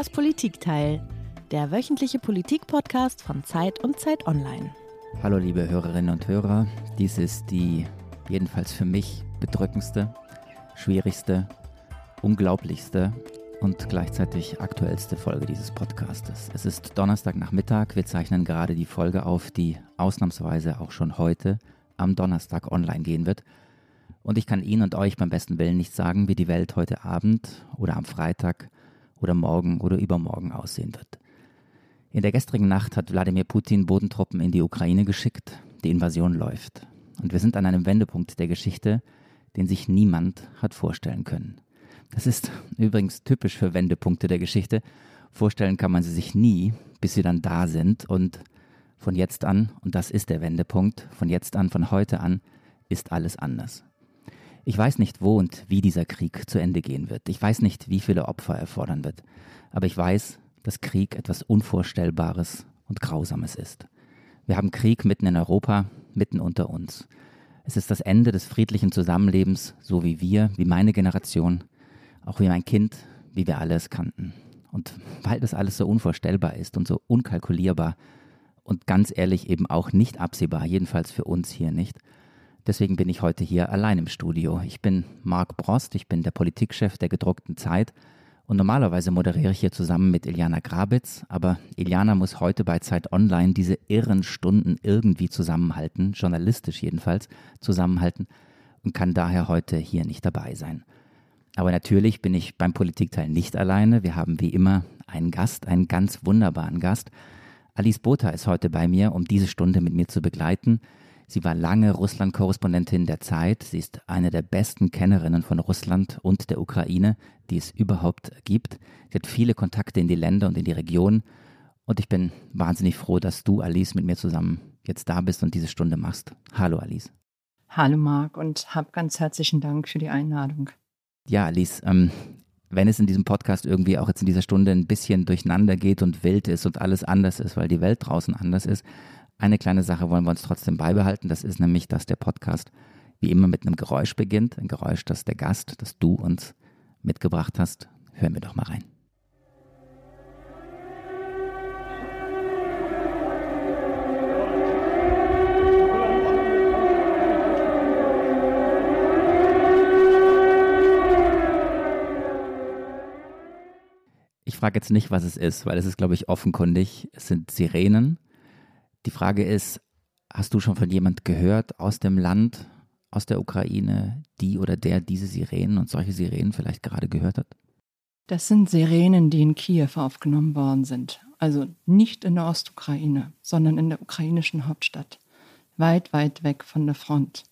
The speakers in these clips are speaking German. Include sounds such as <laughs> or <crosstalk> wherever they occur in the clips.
Das Politikteil, der wöchentliche Politik-Podcast von Zeit und Zeit Online. Hallo liebe Hörerinnen und Hörer, dies ist die jedenfalls für mich bedrückendste, schwierigste, unglaublichste und gleichzeitig aktuellste Folge dieses Podcastes. Es ist Donnerstagnachmittag, wir zeichnen gerade die Folge auf, die ausnahmsweise auch schon heute am Donnerstag online gehen wird. Und ich kann Ihnen und euch beim besten Willen nicht sagen, wie die Welt heute Abend oder am Freitag oder morgen oder übermorgen aussehen wird. In der gestrigen Nacht hat Wladimir Putin Bodentruppen in die Ukraine geschickt. Die Invasion läuft. Und wir sind an einem Wendepunkt der Geschichte, den sich niemand hat vorstellen können. Das ist <laughs> übrigens typisch für Wendepunkte der Geschichte. Vorstellen kann man sie sich nie, bis sie dann da sind. Und von jetzt an, und das ist der Wendepunkt, von jetzt an, von heute an, ist alles anders. Ich weiß nicht, wo und wie dieser Krieg zu Ende gehen wird. Ich weiß nicht, wie viele Opfer er fordern wird. Aber ich weiß, dass Krieg etwas Unvorstellbares und Grausames ist. Wir haben Krieg mitten in Europa, mitten unter uns. Es ist das Ende des friedlichen Zusammenlebens, so wie wir, wie meine Generation, auch wie mein Kind, wie wir alle es kannten. Und weil das alles so unvorstellbar ist und so unkalkulierbar und ganz ehrlich eben auch nicht absehbar, jedenfalls für uns hier nicht, Deswegen bin ich heute hier allein im Studio. Ich bin Marc Brost, ich bin der Politikchef der gedruckten Zeit und normalerweise moderiere ich hier zusammen mit Iliana Grabitz, aber Iliana muss heute bei Zeit Online diese irren Stunden irgendwie zusammenhalten, journalistisch jedenfalls zusammenhalten und kann daher heute hier nicht dabei sein. Aber natürlich bin ich beim Politikteil nicht alleine. Wir haben wie immer einen Gast, einen ganz wunderbaren Gast. Alice Botha ist heute bei mir, um diese Stunde mit mir zu begleiten. Sie war lange Russland-Korrespondentin der Zeit. Sie ist eine der besten Kennerinnen von Russland und der Ukraine, die es überhaupt gibt. Sie hat viele Kontakte in die Länder und in die Region. Und ich bin wahnsinnig froh, dass du, Alice, mit mir zusammen jetzt da bist und diese Stunde machst. Hallo, Alice. Hallo, Marc, und hab ganz herzlichen Dank für die Einladung. Ja, Alice, ähm, wenn es in diesem Podcast irgendwie auch jetzt in dieser Stunde ein bisschen durcheinander geht und wild ist und alles anders ist, weil die Welt draußen anders ist, eine kleine Sache wollen wir uns trotzdem beibehalten. Das ist nämlich, dass der Podcast wie immer mit einem Geräusch beginnt. Ein Geräusch, das der Gast, das du uns mitgebracht hast. Hören wir doch mal rein. Ich frage jetzt nicht, was es ist, weil es ist, glaube ich, offenkundig. Es sind Sirenen die Frage ist, hast du schon von jemand gehört aus dem Land, aus der Ukraine, die oder der diese Sirenen und solche Sirenen vielleicht gerade gehört hat? Das sind Sirenen, die in Kiew aufgenommen worden sind. Also nicht in der Ostukraine, sondern in der ukrainischen Hauptstadt. Weit, weit weg von der Front.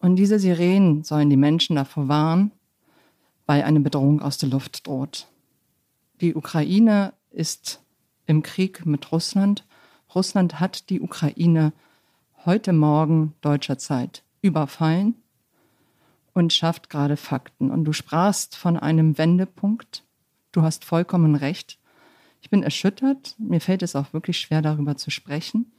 Und diese Sirenen sollen die Menschen davor warnen, weil eine Bedrohung aus der Luft droht. Die Ukraine ist im Krieg mit Russland Russland hat die Ukraine heute Morgen deutscher Zeit überfallen und schafft gerade Fakten. Und du sprachst von einem Wendepunkt. Du hast vollkommen recht. Ich bin erschüttert. Mir fällt es auch wirklich schwer, darüber zu sprechen.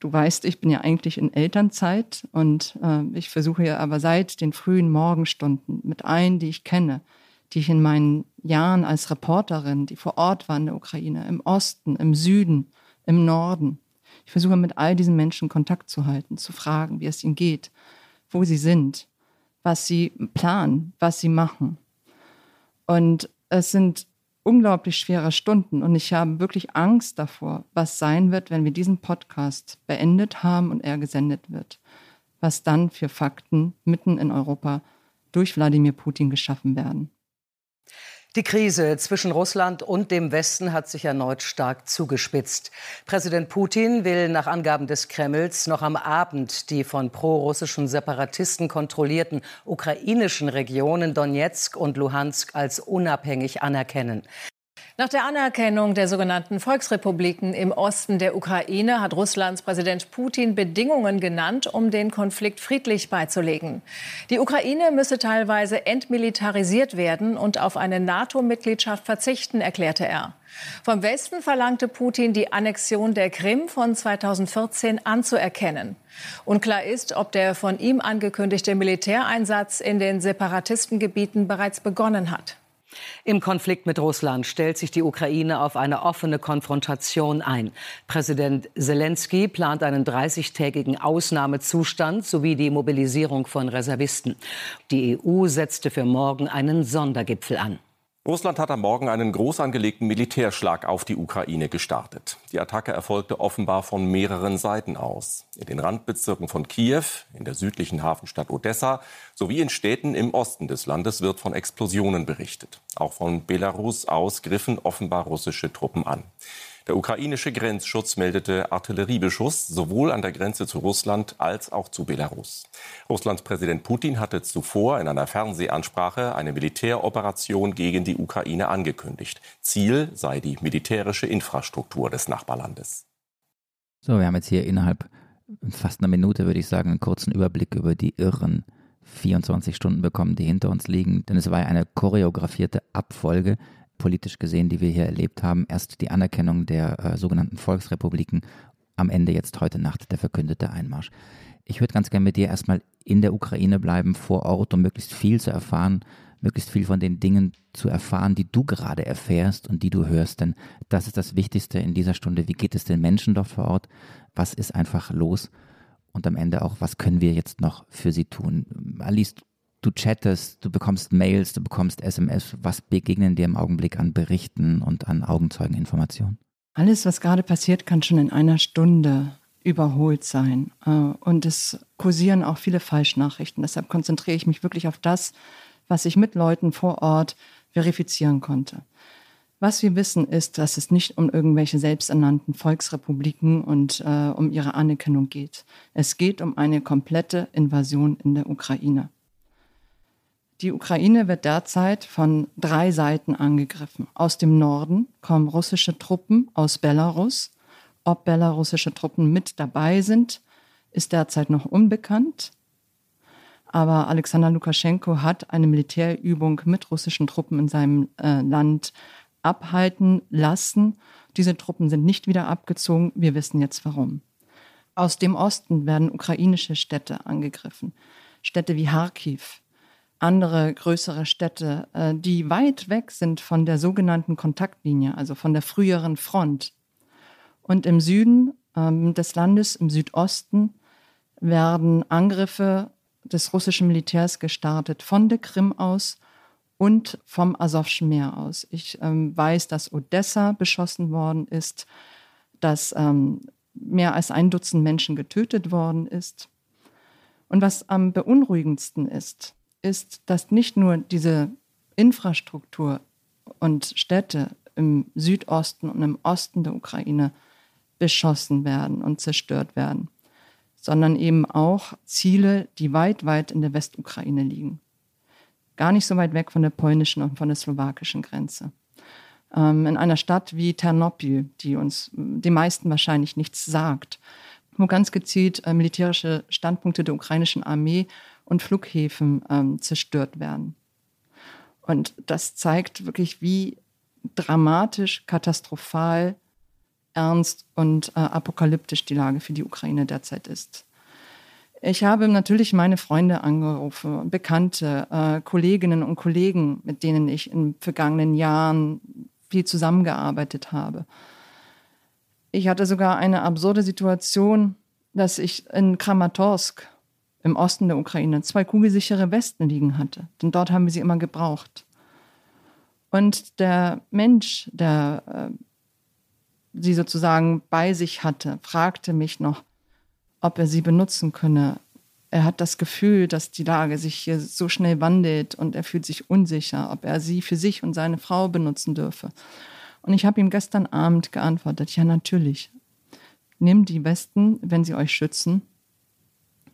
Du weißt, ich bin ja eigentlich in Elternzeit und äh, ich versuche ja aber seit den frühen Morgenstunden mit allen, die ich kenne, die ich in meinen Jahren als Reporterin, die vor Ort waren in der Ukraine, im Osten, im Süden, im Norden. Ich versuche mit all diesen Menschen Kontakt zu halten, zu fragen, wie es ihnen geht, wo sie sind, was sie planen, was sie machen. Und es sind unglaublich schwere Stunden und ich habe wirklich Angst davor, was sein wird, wenn wir diesen Podcast beendet haben und er gesendet wird. Was dann für Fakten mitten in Europa durch Wladimir Putin geschaffen werden. Die Krise zwischen Russland und dem Westen hat sich erneut stark zugespitzt. Präsident Putin will nach Angaben des Kremls noch am Abend die von prorussischen Separatisten kontrollierten ukrainischen Regionen Donetsk und Luhansk als unabhängig anerkennen. Nach der Anerkennung der sogenannten Volksrepubliken im Osten der Ukraine hat Russlands Präsident Putin Bedingungen genannt, um den Konflikt friedlich beizulegen. Die Ukraine müsse teilweise entmilitarisiert werden und auf eine NATO-Mitgliedschaft verzichten, erklärte er. Vom Westen verlangte Putin, die Annexion der Krim von 2014 anzuerkennen. Unklar ist, ob der von ihm angekündigte Militäreinsatz in den Separatistengebieten bereits begonnen hat. Im Konflikt mit Russland stellt sich die Ukraine auf eine offene Konfrontation ein. Präsident Zelensky plant einen 30-tägigen Ausnahmezustand sowie die Mobilisierung von Reservisten. Die EU setzte für morgen einen Sondergipfel an. Russland hat am Morgen einen groß angelegten Militärschlag auf die Ukraine gestartet. Die Attacke erfolgte offenbar von mehreren Seiten aus. In den Randbezirken von Kiew, in der südlichen Hafenstadt Odessa sowie in Städten im Osten des Landes wird von Explosionen berichtet. Auch von Belarus aus griffen offenbar russische Truppen an. Der ukrainische Grenzschutz meldete Artilleriebeschuss sowohl an der Grenze zu Russland als auch zu Belarus. Russlands Präsident Putin hatte zuvor in einer Fernsehansprache eine Militäroperation gegen die Ukraine angekündigt. Ziel sei die militärische Infrastruktur des Nachbarlandes. So, wir haben jetzt hier innerhalb fast einer Minute, würde ich sagen, einen kurzen Überblick über die irren 24 Stunden bekommen, die hinter uns liegen. Denn es war ja eine choreografierte Abfolge politisch gesehen, die wir hier erlebt haben. Erst die Anerkennung der äh, sogenannten Volksrepubliken, am Ende jetzt heute Nacht der verkündete Einmarsch. Ich würde ganz gerne mit dir erstmal in der Ukraine bleiben, vor Ort, um möglichst viel zu erfahren, möglichst viel von den Dingen zu erfahren, die du gerade erfährst und die du hörst. Denn das ist das Wichtigste in dieser Stunde. Wie geht es den Menschen dort vor Ort? Was ist einfach los? Und am Ende auch, was können wir jetzt noch für sie tun? Alice, du chattest, du bekommst Mails, du bekommst SMS. Was begegnen dir im Augenblick an Berichten und an Augenzeugeninformationen? Alles, was gerade passiert, kann schon in einer Stunde überholt sein. Äh, und es kursieren auch viele Falschnachrichten. Deshalb konzentriere ich mich wirklich auf das, was ich mit Leuten vor Ort verifizieren konnte. Was wir wissen, ist, dass es nicht um irgendwelche selbsternannten Volksrepubliken und äh, um ihre Anerkennung geht. Es geht um eine komplette Invasion in der Ukraine. Die Ukraine wird derzeit von drei Seiten angegriffen. Aus dem Norden kommen russische Truppen aus Belarus. Ob belarussische Truppen mit dabei sind, ist derzeit noch unbekannt. Aber Alexander Lukaschenko hat eine Militärübung mit russischen Truppen in seinem äh, Land abhalten lassen. Diese Truppen sind nicht wieder abgezogen. Wir wissen jetzt warum. Aus dem Osten werden ukrainische Städte angegriffen. Städte wie Kharkiv, andere größere Städte, äh, die weit weg sind von der sogenannten Kontaktlinie, also von der früheren Front. Und im Süden ähm, des Landes, im Südosten, werden Angriffe des russischen Militärs gestartet von der Krim aus und vom Asowschen Meer aus. Ich ähm, weiß, dass Odessa beschossen worden ist, dass ähm, mehr als ein Dutzend Menschen getötet worden ist. Und was am beunruhigendsten ist, ist, dass nicht nur diese Infrastruktur und Städte im Südosten und im Osten der Ukraine beschossen werden und zerstört werden, sondern eben auch Ziele, die weit, weit in der Westukraine liegen. Gar nicht so weit weg von der polnischen und von der slowakischen Grenze. Ähm, in einer Stadt wie Ternopil, die uns die meisten wahrscheinlich nichts sagt, wo ganz gezielt äh, militärische Standpunkte der ukrainischen Armee und Flughäfen ähm, zerstört werden. Und das zeigt wirklich, wie dramatisch, katastrophal, ernst und äh, apokalyptisch die Lage für die Ukraine derzeit ist. Ich habe natürlich meine Freunde angerufen, Bekannte, äh, Kolleginnen und Kollegen, mit denen ich in vergangenen Jahren viel zusammengearbeitet habe. Ich hatte sogar eine absurde Situation, dass ich in Kramatorsk im Osten der Ukraine zwei kugelsichere Westen liegen hatte. Denn dort haben wir sie immer gebraucht. Und der Mensch, der äh, sie sozusagen bei sich hatte, fragte mich noch, ob er sie benutzen könne. Er hat das Gefühl, dass die Lage sich hier so schnell wandelt und er fühlt sich unsicher, ob er sie für sich und seine Frau benutzen dürfe. Und ich habe ihm gestern Abend geantwortet, ja natürlich. Nimm die Westen, wenn sie euch schützen,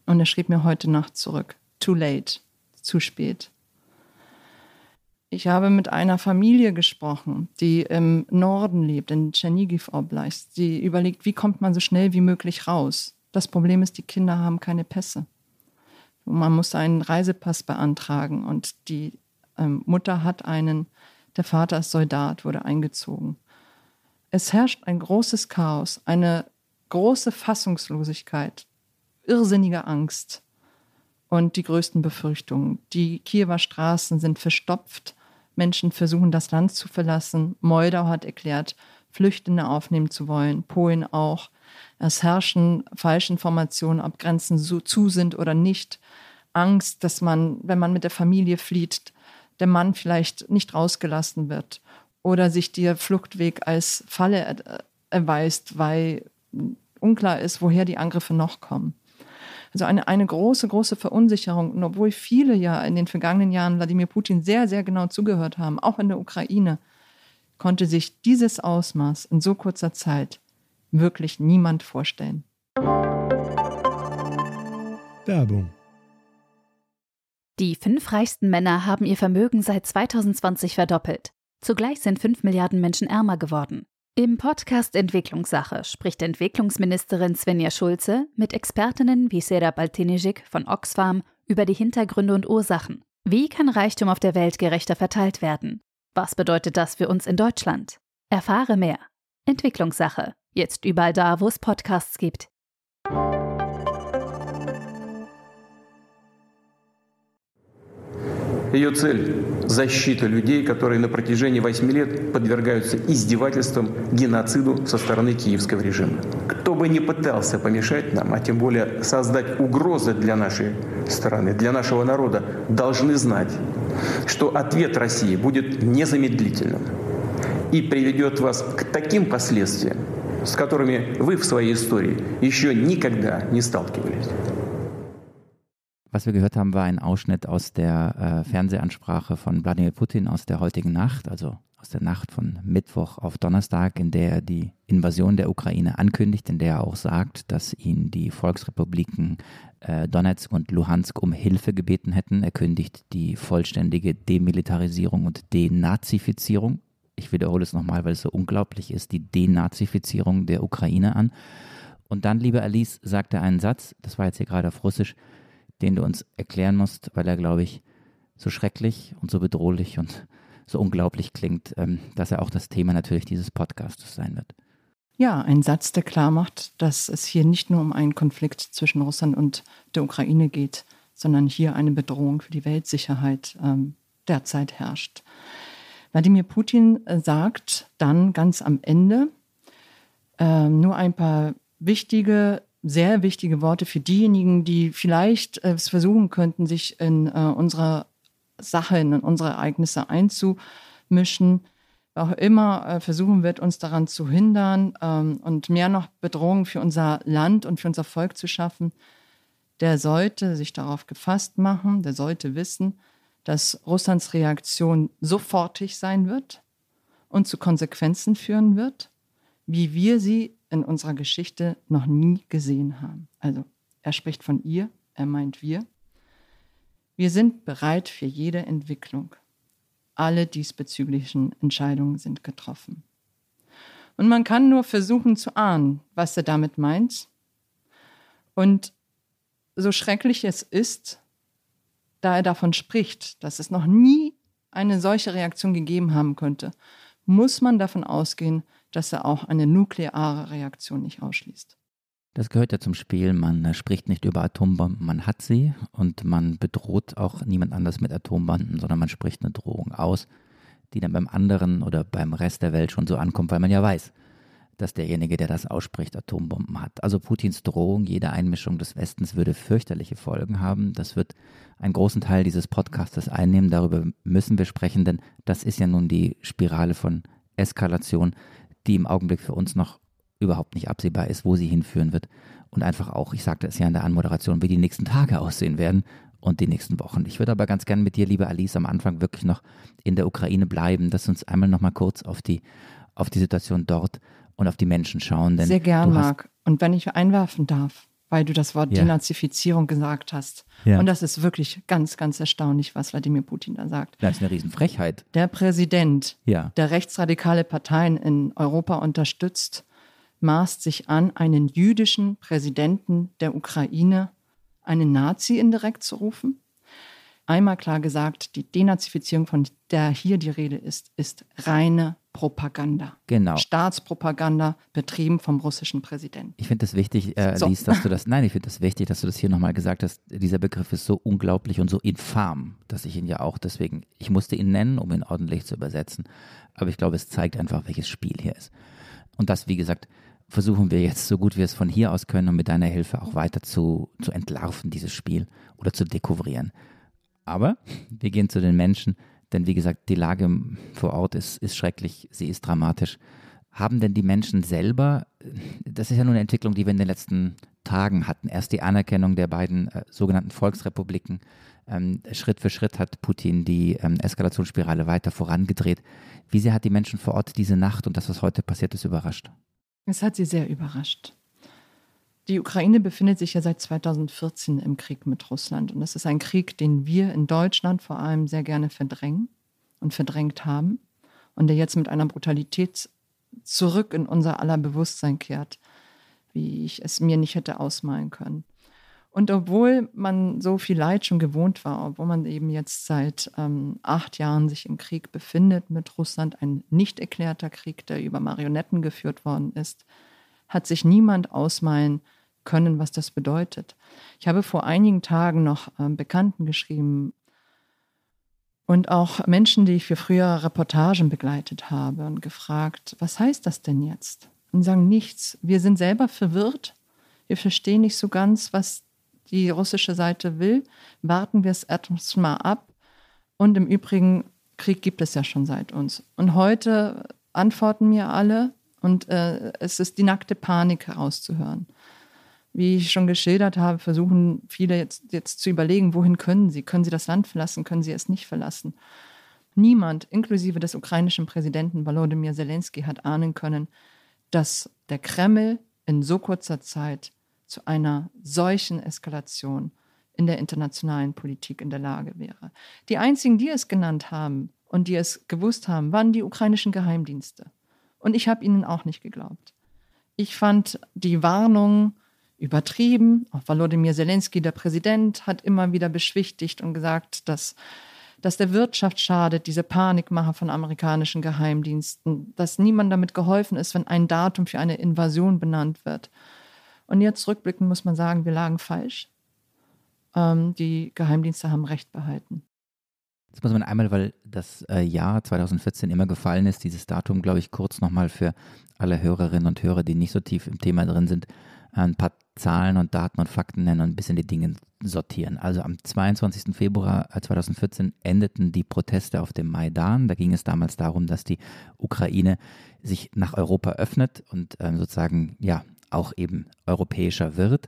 und er schrieb mir heute Nacht zurück. Too late. Zu spät. Ich habe mit einer Familie gesprochen, die im Norden lebt, in Tschernigiv Oblast. Die überlegt, wie kommt man so schnell wie möglich raus. Das Problem ist, die Kinder haben keine Pässe. Man muss einen Reisepass beantragen und die ähm, Mutter hat einen, der Vater ist Soldat, wurde eingezogen. Es herrscht ein großes Chaos, eine große Fassungslosigkeit irrsinnige Angst und die größten Befürchtungen. Die Kiewer Straßen sind verstopft Menschen versuchen, das Land zu verlassen. Moldau hat erklärt, Flüchtende aufnehmen zu wollen, Polen auch. Es herrschen Falschinformationen, ob Grenzen so zu sind oder nicht. Angst, dass man, wenn man mit der Familie flieht, der Mann vielleicht nicht rausgelassen wird oder sich der Fluchtweg als Falle erweist, weil unklar ist, woher die Angriffe noch kommen. Also eine, eine große, große Verunsicherung. Und obwohl viele ja in den vergangenen Jahren Wladimir Putin sehr, sehr genau zugehört haben, auch in der Ukraine, konnte sich dieses Ausmaß in so kurzer Zeit wirklich niemand vorstellen. Werbung. Die fünf reichsten Männer haben ihr Vermögen seit 2020 verdoppelt. Zugleich sind fünf Milliarden Menschen ärmer geworden. Im Podcast Entwicklungssache spricht Entwicklungsministerin Svenja Schulze mit Expertinnen wie Sera Baltinijik von Oxfam über die Hintergründe und Ursachen. Wie kann Reichtum auf der Welt gerechter verteilt werden? Was bedeutet das für uns in Deutschland? Erfahre mehr. Entwicklungssache. Jetzt überall da, wo es Podcasts gibt. Ее цель – защита людей, которые на протяжении 8 лет подвергаются издевательствам, геноциду со стороны киевского режима. Кто бы ни пытался помешать нам, а тем более создать угрозы для нашей страны, для нашего народа, должны знать, что ответ России будет незамедлительным и приведет вас к таким последствиям, с которыми вы в своей истории еще никогда не сталкивались. Was wir gehört haben, war ein Ausschnitt aus der äh, Fernsehansprache von Wladimir Putin aus der heutigen Nacht, also aus der Nacht von Mittwoch auf Donnerstag, in der er die Invasion der Ukraine ankündigt, in der er auch sagt, dass ihn die Volksrepubliken äh, Donetsk und Luhansk um Hilfe gebeten hätten. Er kündigt die vollständige Demilitarisierung und Denazifizierung. Ich wiederhole es nochmal, weil es so unglaublich ist, die Denazifizierung der Ukraine an. Und dann, liebe Alice, sagt er einen Satz, das war jetzt hier gerade auf Russisch, den du uns erklären musst, weil er, glaube ich, so schrecklich und so bedrohlich und <laughs> so unglaublich klingt, ähm, dass er auch das Thema natürlich dieses Podcasts sein wird. Ja, ein Satz, der klar macht, dass es hier nicht nur um einen Konflikt zwischen Russland und der Ukraine geht, sondern hier eine Bedrohung für die Weltsicherheit ähm, derzeit herrscht. Wladimir Putin äh, sagt dann ganz am Ende äh, nur ein paar wichtige sehr wichtige Worte für diejenigen, die vielleicht äh, es versuchen könnten, sich in äh, unsere Sache, in unsere Ereignisse einzumischen. Wer auch immer äh, versuchen wird, uns daran zu hindern ähm, und mehr noch Bedrohungen für unser Land und für unser Volk zu schaffen, der sollte sich darauf gefasst machen, der sollte wissen, dass Russlands Reaktion sofortig sein wird und zu Konsequenzen führen wird, wie wir sie in unserer Geschichte noch nie gesehen haben. Also er spricht von ihr, er meint wir. Wir sind bereit für jede Entwicklung. Alle diesbezüglichen Entscheidungen sind getroffen. Und man kann nur versuchen zu ahnen, was er damit meint. Und so schrecklich es ist, da er davon spricht, dass es noch nie eine solche Reaktion gegeben haben könnte, muss man davon ausgehen, dass er auch eine nukleare Reaktion nicht ausschließt. Das gehört ja zum Spiel. Man äh, spricht nicht über Atombomben, man hat sie und man bedroht auch niemand anders mit Atombomben, sondern man spricht eine Drohung aus, die dann beim anderen oder beim Rest der Welt schon so ankommt, weil man ja weiß, dass derjenige, der das ausspricht, Atombomben hat. Also Putins Drohung, jede Einmischung des Westens würde fürchterliche Folgen haben. Das wird einen großen Teil dieses Podcastes einnehmen. Darüber müssen wir sprechen, denn das ist ja nun die Spirale von Eskalation, die im Augenblick für uns noch überhaupt nicht absehbar ist, wo sie hinführen wird. Und einfach auch, ich sagte es ja in der Anmoderation, wie die nächsten Tage aussehen werden und die nächsten Wochen. Ich würde aber ganz gerne mit dir, liebe Alice, am Anfang wirklich noch in der Ukraine bleiben, dass uns einmal noch mal kurz auf die, auf die Situation dort und auf die Menschen schauen. Sehr gern, Marc. Und wenn ich einwerfen darf, weil du das Wort ja. Denazifizierung gesagt hast. Ja. Und das ist wirklich ganz, ganz erstaunlich, was Wladimir Putin da sagt. Das ist eine Riesenfrechheit. Der Präsident, ja. der rechtsradikale Parteien in Europa unterstützt, maßt sich an, einen jüdischen Präsidenten der Ukraine, einen Nazi indirekt zu rufen. Einmal klar gesagt, die Denazifizierung, von der hier die Rede ist, ist reine Propaganda. Genau. Staatspropaganda betrieben vom russischen Präsidenten. Ich finde es wichtig, äh, So. Lies, dass du das, nein, ich finde es wichtig, dass du das hier nochmal gesagt hast. Dieser Begriff ist so unglaublich und so infam, dass ich ihn ja auch deswegen, ich musste ihn nennen, um ihn ordentlich zu übersetzen. Aber ich glaube, es zeigt einfach, welches Spiel hier ist. Und das, wie gesagt, versuchen wir jetzt so gut wir es von hier aus können und mit deiner Hilfe auch weiter zu, zu entlarven, dieses Spiel oder zu dekouvrieren. Aber wir gehen zu den Menschen, denn wie gesagt, die Lage vor Ort ist, ist schrecklich, sie ist dramatisch. Haben denn die Menschen selber, das ist ja nur eine Entwicklung, die wir in den letzten Tagen hatten, erst die Anerkennung der beiden äh, sogenannten Volksrepubliken, ähm, Schritt für Schritt hat Putin die ähm, Eskalationsspirale weiter vorangedreht. Wie sehr hat die Menschen vor Ort diese Nacht und das, was heute passiert ist, überrascht? Es hat sie sehr überrascht. Die Ukraine befindet sich ja seit 2014 im Krieg mit Russland. Und das ist ein Krieg, den wir in Deutschland vor allem sehr gerne verdrängen und verdrängt haben. Und der jetzt mit einer Brutalität zurück in unser aller Bewusstsein kehrt, wie ich es mir nicht hätte ausmalen können. Und obwohl man so viel Leid schon gewohnt war, obwohl man eben jetzt seit ähm, acht Jahren sich im Krieg befindet mit Russland, ein nicht erklärter Krieg, der über Marionetten geführt worden ist, hat sich niemand ausmalen können, was das bedeutet. Ich habe vor einigen Tagen noch ähm, Bekannten geschrieben und auch Menschen, die ich für frühere Reportagen begleitet habe und gefragt, was heißt das denn jetzt? Und sagen nichts. Wir sind selber verwirrt. Wir verstehen nicht so ganz, was die russische Seite will. Warten wir es erst mal ab. Und im Übrigen, Krieg gibt es ja schon seit uns. Und heute antworten mir alle und äh, es ist die nackte Panik herauszuhören. Wie ich schon geschildert habe, versuchen viele jetzt, jetzt zu überlegen, wohin können sie? Können sie das Land verlassen? Können sie es nicht verlassen? Niemand, inklusive des ukrainischen Präsidenten Volodymyr Zelensky, hat ahnen können, dass der Kreml in so kurzer Zeit zu einer solchen Eskalation in der internationalen Politik in der Lage wäre. Die einzigen, die es genannt haben und die es gewusst haben, waren die ukrainischen Geheimdienste. Und ich habe ihnen auch nicht geglaubt. Ich fand die Warnung übertrieben. Auch Volodymyr Zelensky, der Präsident, hat immer wieder beschwichtigt und gesagt, dass, dass der Wirtschaft schadet, diese Panikmache von amerikanischen Geheimdiensten, dass niemand damit geholfen ist, wenn ein Datum für eine Invasion benannt wird. Und jetzt rückblickend muss man sagen, wir lagen falsch. Ähm, die Geheimdienste haben Recht behalten. Jetzt muss man einmal, weil das äh, Jahr 2014 immer gefallen ist, dieses Datum, glaube ich, kurz nochmal für alle Hörerinnen und Hörer, die nicht so tief im Thema drin sind, ein paar Zahlen und Daten und Fakten nennen und ein bisschen die Dinge sortieren. Also am 22. Februar 2014 endeten die Proteste auf dem Maidan. Da ging es damals darum, dass die Ukraine sich nach Europa öffnet und ähm, sozusagen ja auch eben europäischer wird.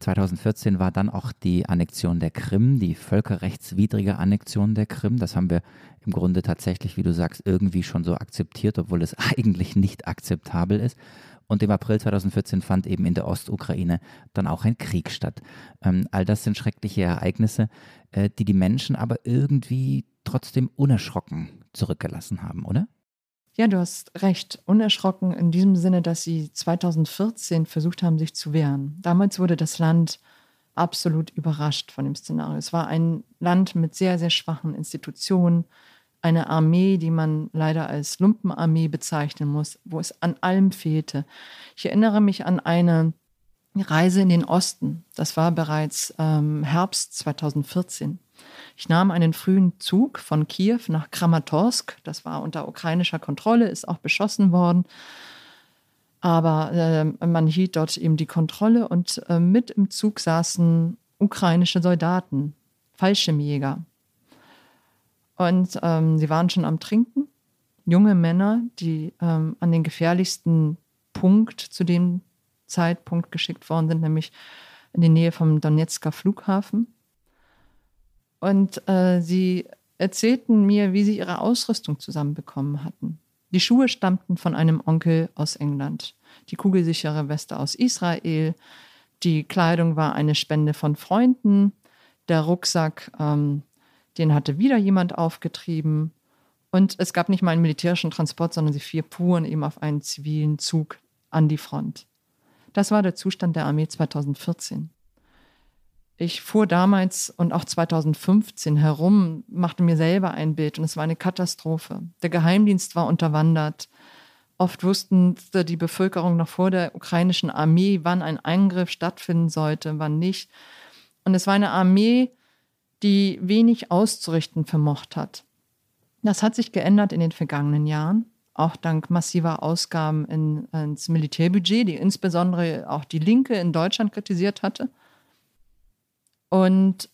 2014 war dann auch die Annexion der Krim, die völkerrechtswidrige Annexion der Krim. Das haben wir im Grunde tatsächlich, wie du sagst, irgendwie schon so akzeptiert, obwohl es <laughs> eigentlich nicht akzeptabel ist. Und im April 2014 fand eben in der Ostukraine dann auch ein Krieg statt. Ähm, all das sind schreckliche Ereignisse, äh, die die Menschen aber irgendwie trotzdem unerschrocken zurückgelassen haben, oder? Ja, du hast recht. Unerschrocken in diesem Sinne, dass sie 2014 versucht haben, sich zu wehren. Damals wurde das Land absolut überrascht von dem Szenario. Es war ein Land mit sehr, sehr schwachen Institutionen, eine Armee, die man leider als Lumpenarmee bezeichnen muss, wo es an allem fehlte. Ich erinnere mich an eine Reise in den Osten. Das war bereits ähm, Herbst 2014. Ich nahm einen frühen Zug von Kiew nach Kramatorsk. Das war unter ukrainischer Kontrolle, ist auch beschossen worden. Aber äh, man hielt dort eben die Kontrolle und äh, mit im Zug saßen ukrainische Soldaten, Fallschirmjäger. Und ähm, sie waren schon am Trinken. Junge Männer, die ähm, an den gefährlichsten Punkt zu dem Zeitpunkt geschickt worden sind, nämlich in die Nähe vom Donetsker Flughafen. Und äh, sie erzählten mir, wie sie ihre Ausrüstung zusammenbekommen hatten. Die Schuhe stammten von einem Onkel aus England, die kugelsichere Weste aus Israel, die Kleidung war eine Spende von Freunden, der Rucksack, ähm, den hatte wieder jemand aufgetrieben. Und es gab nicht mal einen militärischen Transport, sondern sie vier fuhren eben auf einen zivilen Zug an die Front. Das war der Zustand der Armee 2014. Ich fuhr damals und auch 2015 herum, machte mir selber ein Bild und es war eine Katastrophe. Der Geheimdienst war unterwandert. Oft wussten die Bevölkerung noch vor der ukrainischen Armee, wann ein Eingriff stattfinden sollte, wann nicht. Und es war eine Armee, die wenig auszurichten vermocht hat. Das hat sich geändert in den vergangenen Jahren, auch dank massiver Ausgaben in, ins Militärbudget, die insbesondere auch die Linke in Deutschland kritisiert hatte. Und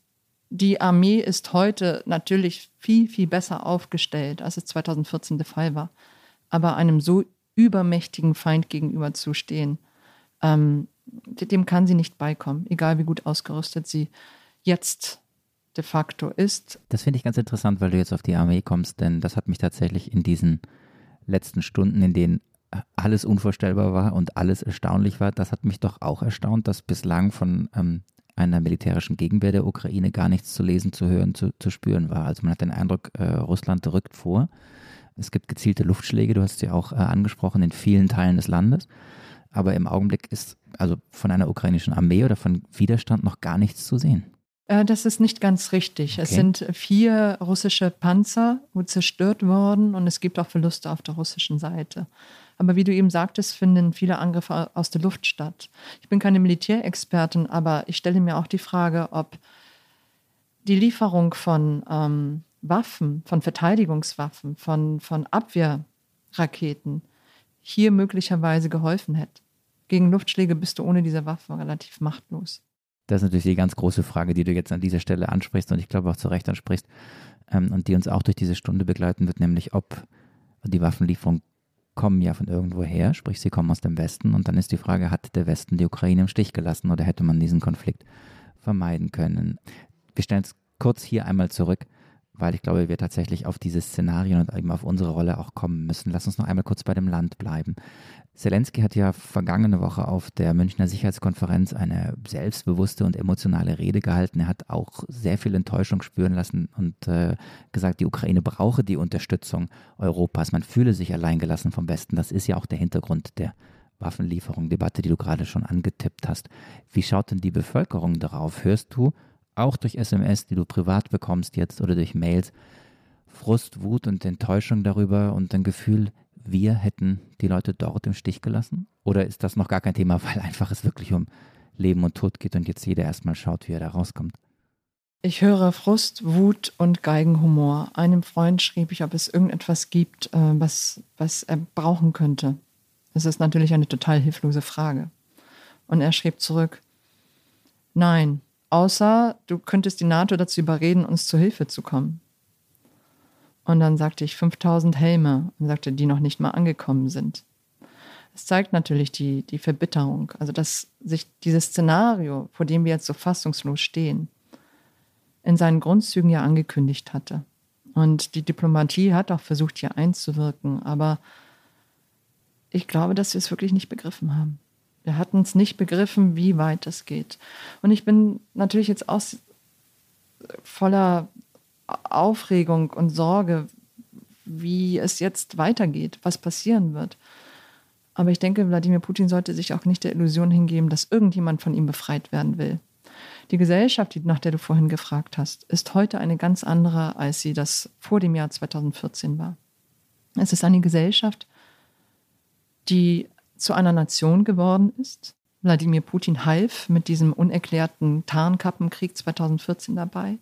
die Armee ist heute natürlich viel, viel besser aufgestellt, als es 2014 der Fall war. Aber einem so übermächtigen Feind gegenüberzustehen, ähm, dem kann sie nicht beikommen, egal wie gut ausgerüstet sie jetzt de facto ist. Das finde ich ganz interessant, weil du jetzt auf die Armee kommst, denn das hat mich tatsächlich in diesen letzten Stunden, in denen alles unvorstellbar war und alles erstaunlich war, das hat mich doch auch erstaunt, dass bislang von ähm, einer militärischen Gegenwehr der Ukraine gar nichts zu lesen, zu hören, zu, zu spüren war. Also man hat den Eindruck, äh, Russland rückt vor. Es gibt gezielte Luftschläge, du hast sie auch äh, angesprochen, in vielen Teilen des Landes. Aber im Augenblick ist also von einer ukrainischen Armee oder von Widerstand noch gar nichts zu sehen. Äh, das ist nicht ganz richtig. Okay. Es sind vier russische Panzer zerstört worden und es gibt auch Verluste auf der russischen Seite. Aber wie du eben sagtest, finden viele Angriffe aus der Luft statt. Ich bin keine Militärexpertin, aber ich stelle mir auch die Frage, ob die Lieferung von ähm, Waffen, von Verteidigungswaffen, von, von Abwehrraketen hier möglicherweise geholfen hätte. Gegen Luftschläge bist du ohne diese Waffe relativ machtlos. Das ist natürlich die ganz große Frage, die du jetzt an dieser Stelle ansprichst und ich glaube auch zu Recht ansprichst ähm, und die uns auch durch diese Stunde begleiten wird, nämlich ob die Waffenlieferungen kommen ja von irgendwo her, sprich sie kommen aus dem Westen und dann ist die Frage, hat der Westen die Ukraine im Stich gelassen oder hätte man diesen Konflikt vermeiden können? Wir stellen es kurz hier einmal zurück, weil ich glaube, wir tatsächlich auf diese Szenarien und eben auf unsere Rolle auch kommen müssen. Lass uns noch einmal kurz bei dem Land bleiben. Zelensky hat ja vergangene Woche auf der Münchner Sicherheitskonferenz eine selbstbewusste und emotionale Rede gehalten. Er hat auch sehr viel Enttäuschung spüren lassen und äh, gesagt, die Ukraine brauche die Unterstützung Europas. Man fühle sich alleingelassen vom Westen. Das ist ja auch der Hintergrund der Waffenlieferung, Debatte, die du gerade schon angetippt hast. Wie schaut denn die Bevölkerung darauf? Hörst du auch durch SMS, die du privat bekommst jetzt oder durch Mails, Frust, Wut und Enttäuschung darüber und ein Gefühl, wir hätten die Leute dort im Stich gelassen? Oder ist das noch gar kein Thema, <laughs> weil einfach es wirklich um Leben und Tod geht und jetzt jeder erstmal schaut, wie er da rauskommt? Ich höre Frust, Wut und Geigenhumor. Einem Freund schrieb ich, ob es irgendetwas gibt, äh, was, was er brauchen könnte. Es ist natürlich eine total hilflose Frage. Und er schrieb zurück, nein, außer du könntest die NATO dazu überreden, uns zu Hilfe zu kommen. Und dann sagte ich 5000 Helme und sagte, die noch nicht mal angekommen sind. Es zeigt natürlich die, die Verbitterung, also dass sich dieses Szenario, vor dem wir jetzt so fassungslos stehen, in seinen Grundzügen ja angekündigt hatte. Und die Diplomatie hat auch versucht, hier einzuwirken, aber ich glaube, dass wir es wirklich nicht begriffen haben. Wir hatten es nicht begriffen, wie weit es geht. Und ich bin natürlich jetzt aus voller Aufregung und Sorge, wie es jetzt weitergeht, was passieren wird. Aber ich denke, Wladimir Putin sollte sich auch nicht der Illusion hingeben, dass irgendjemand von ihm befreit werden will. Die Gesellschaft, nach der du vorhin gefragt hast, ist heute eine ganz andere, als sie das vor dem Jahr 2014 war. Es ist eine Gesellschaft, die zu einer Nation geworden ist. Wladimir Putin half mit diesem unerklärten Tarnkappenkrieg 2014 dabei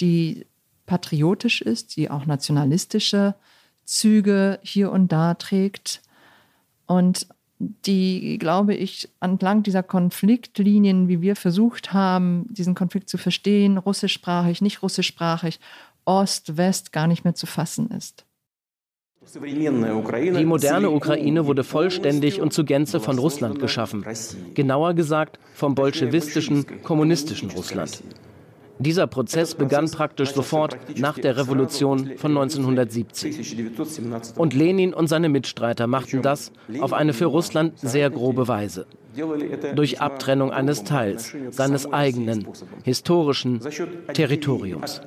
die patriotisch ist, die auch nationalistische Züge hier und da trägt und die, glaube ich, entlang dieser Konfliktlinien, wie wir versucht haben, diesen Konflikt zu verstehen, russischsprachig, nicht russischsprachig, Ost, West gar nicht mehr zu fassen ist. Die moderne Ukraine wurde vollständig und zu Gänze von Russland geschaffen. Genauer gesagt vom bolschewistischen, kommunistischen Russland. Dieser Prozess begann praktisch sofort nach der Revolution von 1970. Und Lenin und seine Mitstreiter machten das auf eine für Russland sehr grobe Weise. Durch Abtrennung eines Teils seines eigenen historischen Territoriums.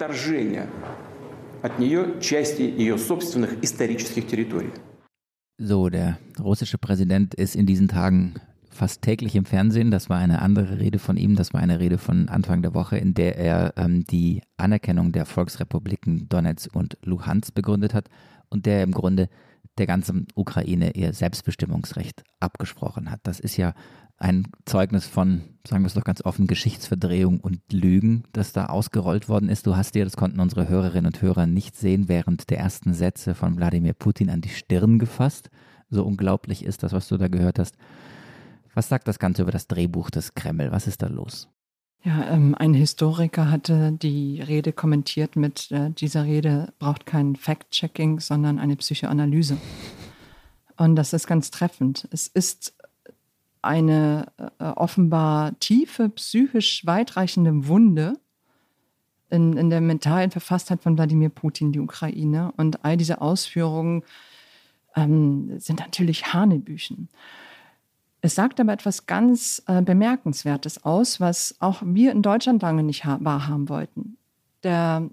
So, der russische Präsident ist in diesen Tagen fast täglich im Fernsehen. Das war eine andere Rede von ihm. Das war eine Rede von Anfang der Woche, in der er ähm, die Anerkennung der Volksrepubliken Donetsk und Luhansk begründet hat und der im Grunde der ganzen Ukraine ihr Selbstbestimmungsrecht abgesprochen hat. Das ist ja ein Zeugnis von, sagen wir es doch ganz offen, Geschichtsverdrehung und Lügen, das da ausgerollt worden ist. Du hast dir, das konnten unsere Hörerinnen und Hörer nicht sehen, während der ersten Sätze von Wladimir Putin an die Stirn gefasst. So unglaublich ist das, was du da gehört hast. Was sagt das Ganze über das Drehbuch des Kreml? Was ist da los? Ja, ähm, ein Historiker hatte die Rede kommentiert mit, äh, dieser Rede braucht kein Fact-Checking, sondern eine Psychoanalyse. Und das ist ganz treffend. Es ist eine äh, offenbar tiefe, psychisch weitreichende Wunde in, in der mentalen Verfasstheit von Wladimir Putin, die Ukraine. Und all diese Ausführungen ähm, sind natürlich Hanebüchen. Es sagt aber etwas ganz äh, Bemerkenswertes aus, was auch wir in Deutschland lange nicht wahrhaben wollten. Der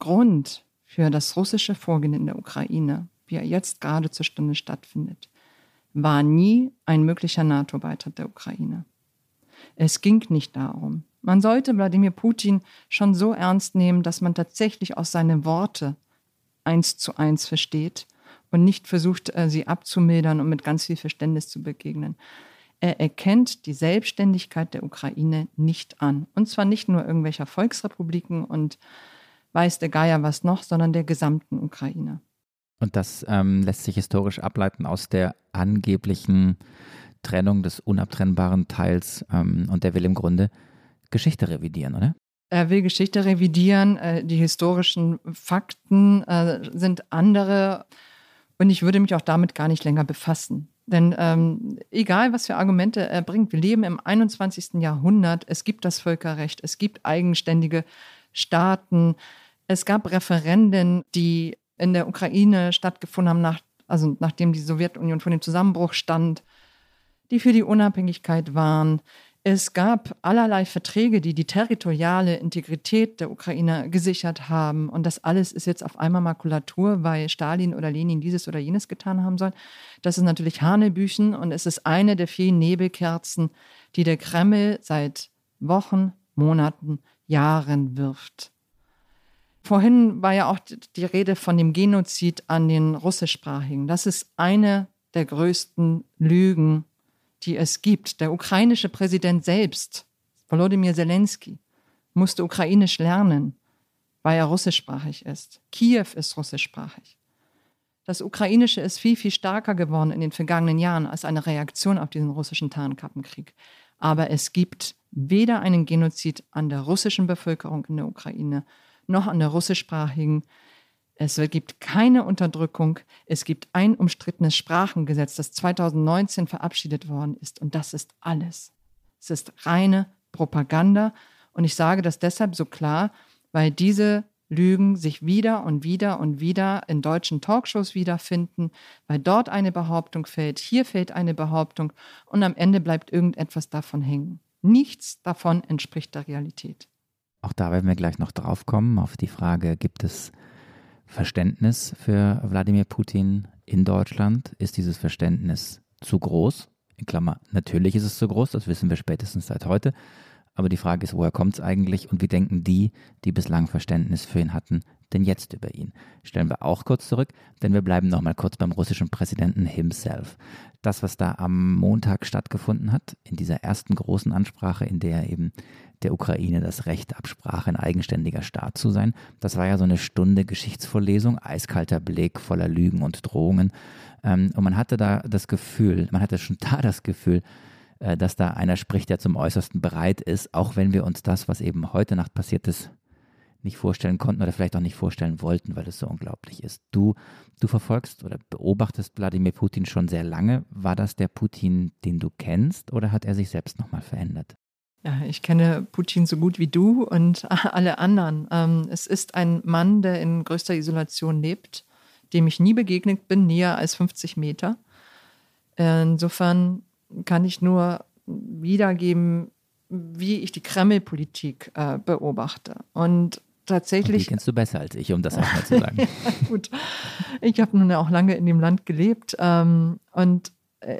Grund für das russische Vorgehen in der Ukraine, wie er jetzt gerade zur Stunde stattfindet, war nie ein möglicher NATO-Beitritt der Ukraine. Es ging nicht darum. Man sollte Wladimir Putin schon so ernst nehmen, dass man tatsächlich aus seinen Worte eins zu eins versteht und nicht versucht, äh, sie abzumildern und mit ganz viel Verständnis zu begegnen. Er erkennt die Selbstständigkeit der Ukraine nicht an. Und zwar nicht nur irgendwelcher Volksrepubliken und weiß der Geier was noch, sondern der gesamten Ukraine. Und das ähm, lässt sich historisch ableiten aus der angeblichen Trennung des unabtrennbaren Teils. Ähm, und der will im Grunde Geschichte revidieren, oder? Er will Geschichte revidieren. Äh, die historischen Fakten äh, sind andere. Und ich würde mich auch damit gar nicht länger befassen. Denn ähm, egal, was für Argumente er bringt, wir leben im 21. Jahrhundert. Es gibt das Völkerrecht, es gibt eigenständige Staaten. Es gab Referenden, die in der Ukraine stattgefunden haben, nach, also nachdem die Sowjetunion vor dem Zusammenbruch stand, die für die Unabhängigkeit waren. Es gab allerlei Verträge, die die territoriale Integrität der Ukraine gesichert haben. Und das alles ist jetzt auf einmal Makulatur, weil Stalin oder Lenin dieses oder jenes getan haben sollen. Das ist natürlich Hanebüchen und es ist eine der vielen Nebelkerzen, die der Kreml seit Wochen, Monaten, Jahren wirft. Vorhin war ja auch die Rede von dem Genozid an den russischsprachigen. Das ist eine der größten Lügen die es gibt. Der ukrainische Präsident selbst, Volodymyr Zelensky, musste ukrainisch lernen, weil er russischsprachig ist. Kiew ist russischsprachig. Das Ukrainische ist viel, viel stärker geworden in den vergangenen Jahren als eine Reaktion auf diesen russischen Tarnkappenkrieg. Aber es gibt weder einen Genozid an der russischen Bevölkerung in der Ukraine noch an der russischsprachigen es gibt keine Unterdrückung. Es gibt ein umstrittenes Sprachengesetz, das 2019 verabschiedet worden ist. Und das ist alles. Es ist reine Propaganda. Und ich sage das deshalb so klar, weil diese Lügen sich wieder und wieder und wieder in deutschen Talkshows wiederfinden, weil dort eine Behauptung fällt, hier fällt eine Behauptung und am Ende bleibt irgendetwas davon hängen. Nichts davon entspricht der Realität. Auch da werden wir gleich noch drauf kommen, auf die Frage, gibt es Verständnis für Wladimir Putin in Deutschland? Ist dieses Verständnis zu groß? In Klammer, natürlich ist es zu groß, das wissen wir spätestens seit heute. Aber die Frage ist, woher kommt es eigentlich und wie denken die, die bislang Verständnis für ihn hatten, denn jetzt über ihn? Stellen wir auch kurz zurück, denn wir bleiben nochmal kurz beim russischen Präsidenten himself. Das, was da am Montag stattgefunden hat, in dieser ersten großen Ansprache, in der er eben der Ukraine das Recht absprach, ein eigenständiger Staat zu sein. Das war ja so eine Stunde Geschichtsvorlesung, eiskalter Blick voller Lügen und Drohungen. Ähm, und man hatte da das Gefühl, man hatte schon <laughs> da das Gefühl, äh, dass da einer spricht, der zum Äußersten bereit ist, auch wenn wir uns das, was eben heute Nacht passiert ist, nicht vorstellen konnten oder vielleicht auch nicht vorstellen wollten, weil es so unglaublich ist. Du, du verfolgst oder beobachtest Wladimir Putin schon sehr lange. War das der Putin, den du kennst, oder hat er sich selbst nochmal verändert? Ja, ich kenne Putin so gut wie du und <laughs> alle anderen. Ähm, es ist ein Mann, der in größter Isolation lebt, dem ich nie begegnet bin, näher als 50 Meter. Insofern kann ich nur wiedergeben, wie ich die Kreml-Politik äh, beobachte. Und tatsächlich. die kennst du besser als ich, um das auch mal zu sagen. ja, <laughs> gut. Ich habe nun auch lange in dem Land gelebt ähm, und äh,